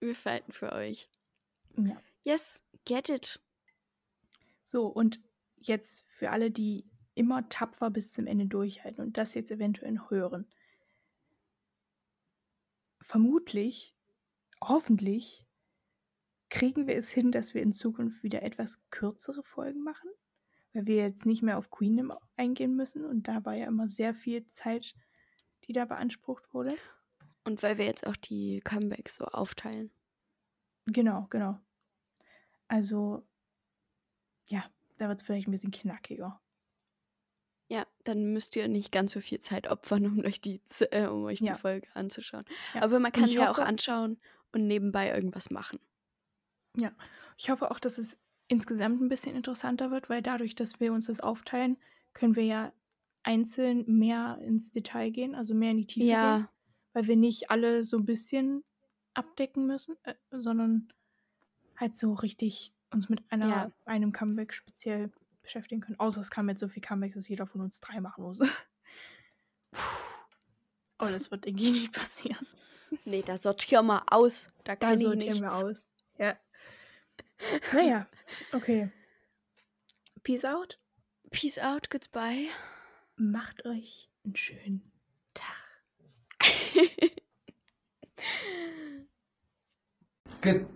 Speaker 1: wir fighten für euch.
Speaker 2: Ja.
Speaker 1: Yes, get it.
Speaker 2: So, und jetzt für alle, die immer tapfer bis zum Ende durchhalten und das jetzt eventuell noch hören. Vermutlich, hoffentlich, kriegen wir es hin, dass wir in Zukunft wieder etwas kürzere Folgen machen, weil wir jetzt nicht mehr auf Queendom eingehen müssen und da war ja immer sehr viel Zeit, die da beansprucht wurde.
Speaker 1: Und weil wir jetzt auch die Comebacks so aufteilen.
Speaker 2: Genau, genau. Also, ja, da wird es vielleicht ein bisschen knackiger.
Speaker 1: Ja, dann müsst ihr nicht ganz so viel Zeit opfern, um euch die, äh, um euch
Speaker 2: Ja.
Speaker 1: die Folge anzuschauen.
Speaker 2: Ja,
Speaker 1: Aber man kann ja auch anschauen und nebenbei irgendwas machen.
Speaker 2: Ich hoffe auch, dass es insgesamt ein bisschen interessanter wird, weil dadurch, dass wir uns das aufteilen, können wir ja einzeln mehr ins Detail gehen, also mehr in die Tiefe gehen,
Speaker 1: Ja,
Speaker 2: weil wir nicht alle so ein bisschen abdecken müssen, äh, sondern halt so richtig uns mit einer,
Speaker 1: Ja.
Speaker 2: einem Comeback speziell beschäftigen können. Außer es kam jetzt so viel Comebacks, dass jeder von uns drei machen muss. Oh, das wird irgendwie nicht passieren.
Speaker 1: nee, da sortieren wir aus. Da
Speaker 2: Da
Speaker 1: kann ich
Speaker 2: sortieren
Speaker 1: nichts.
Speaker 2: wir aus. Ja. Naja, okay. Peace out.
Speaker 1: Peace out, goodbye.
Speaker 2: Macht euch einen schönen Tag.
Speaker 5: Good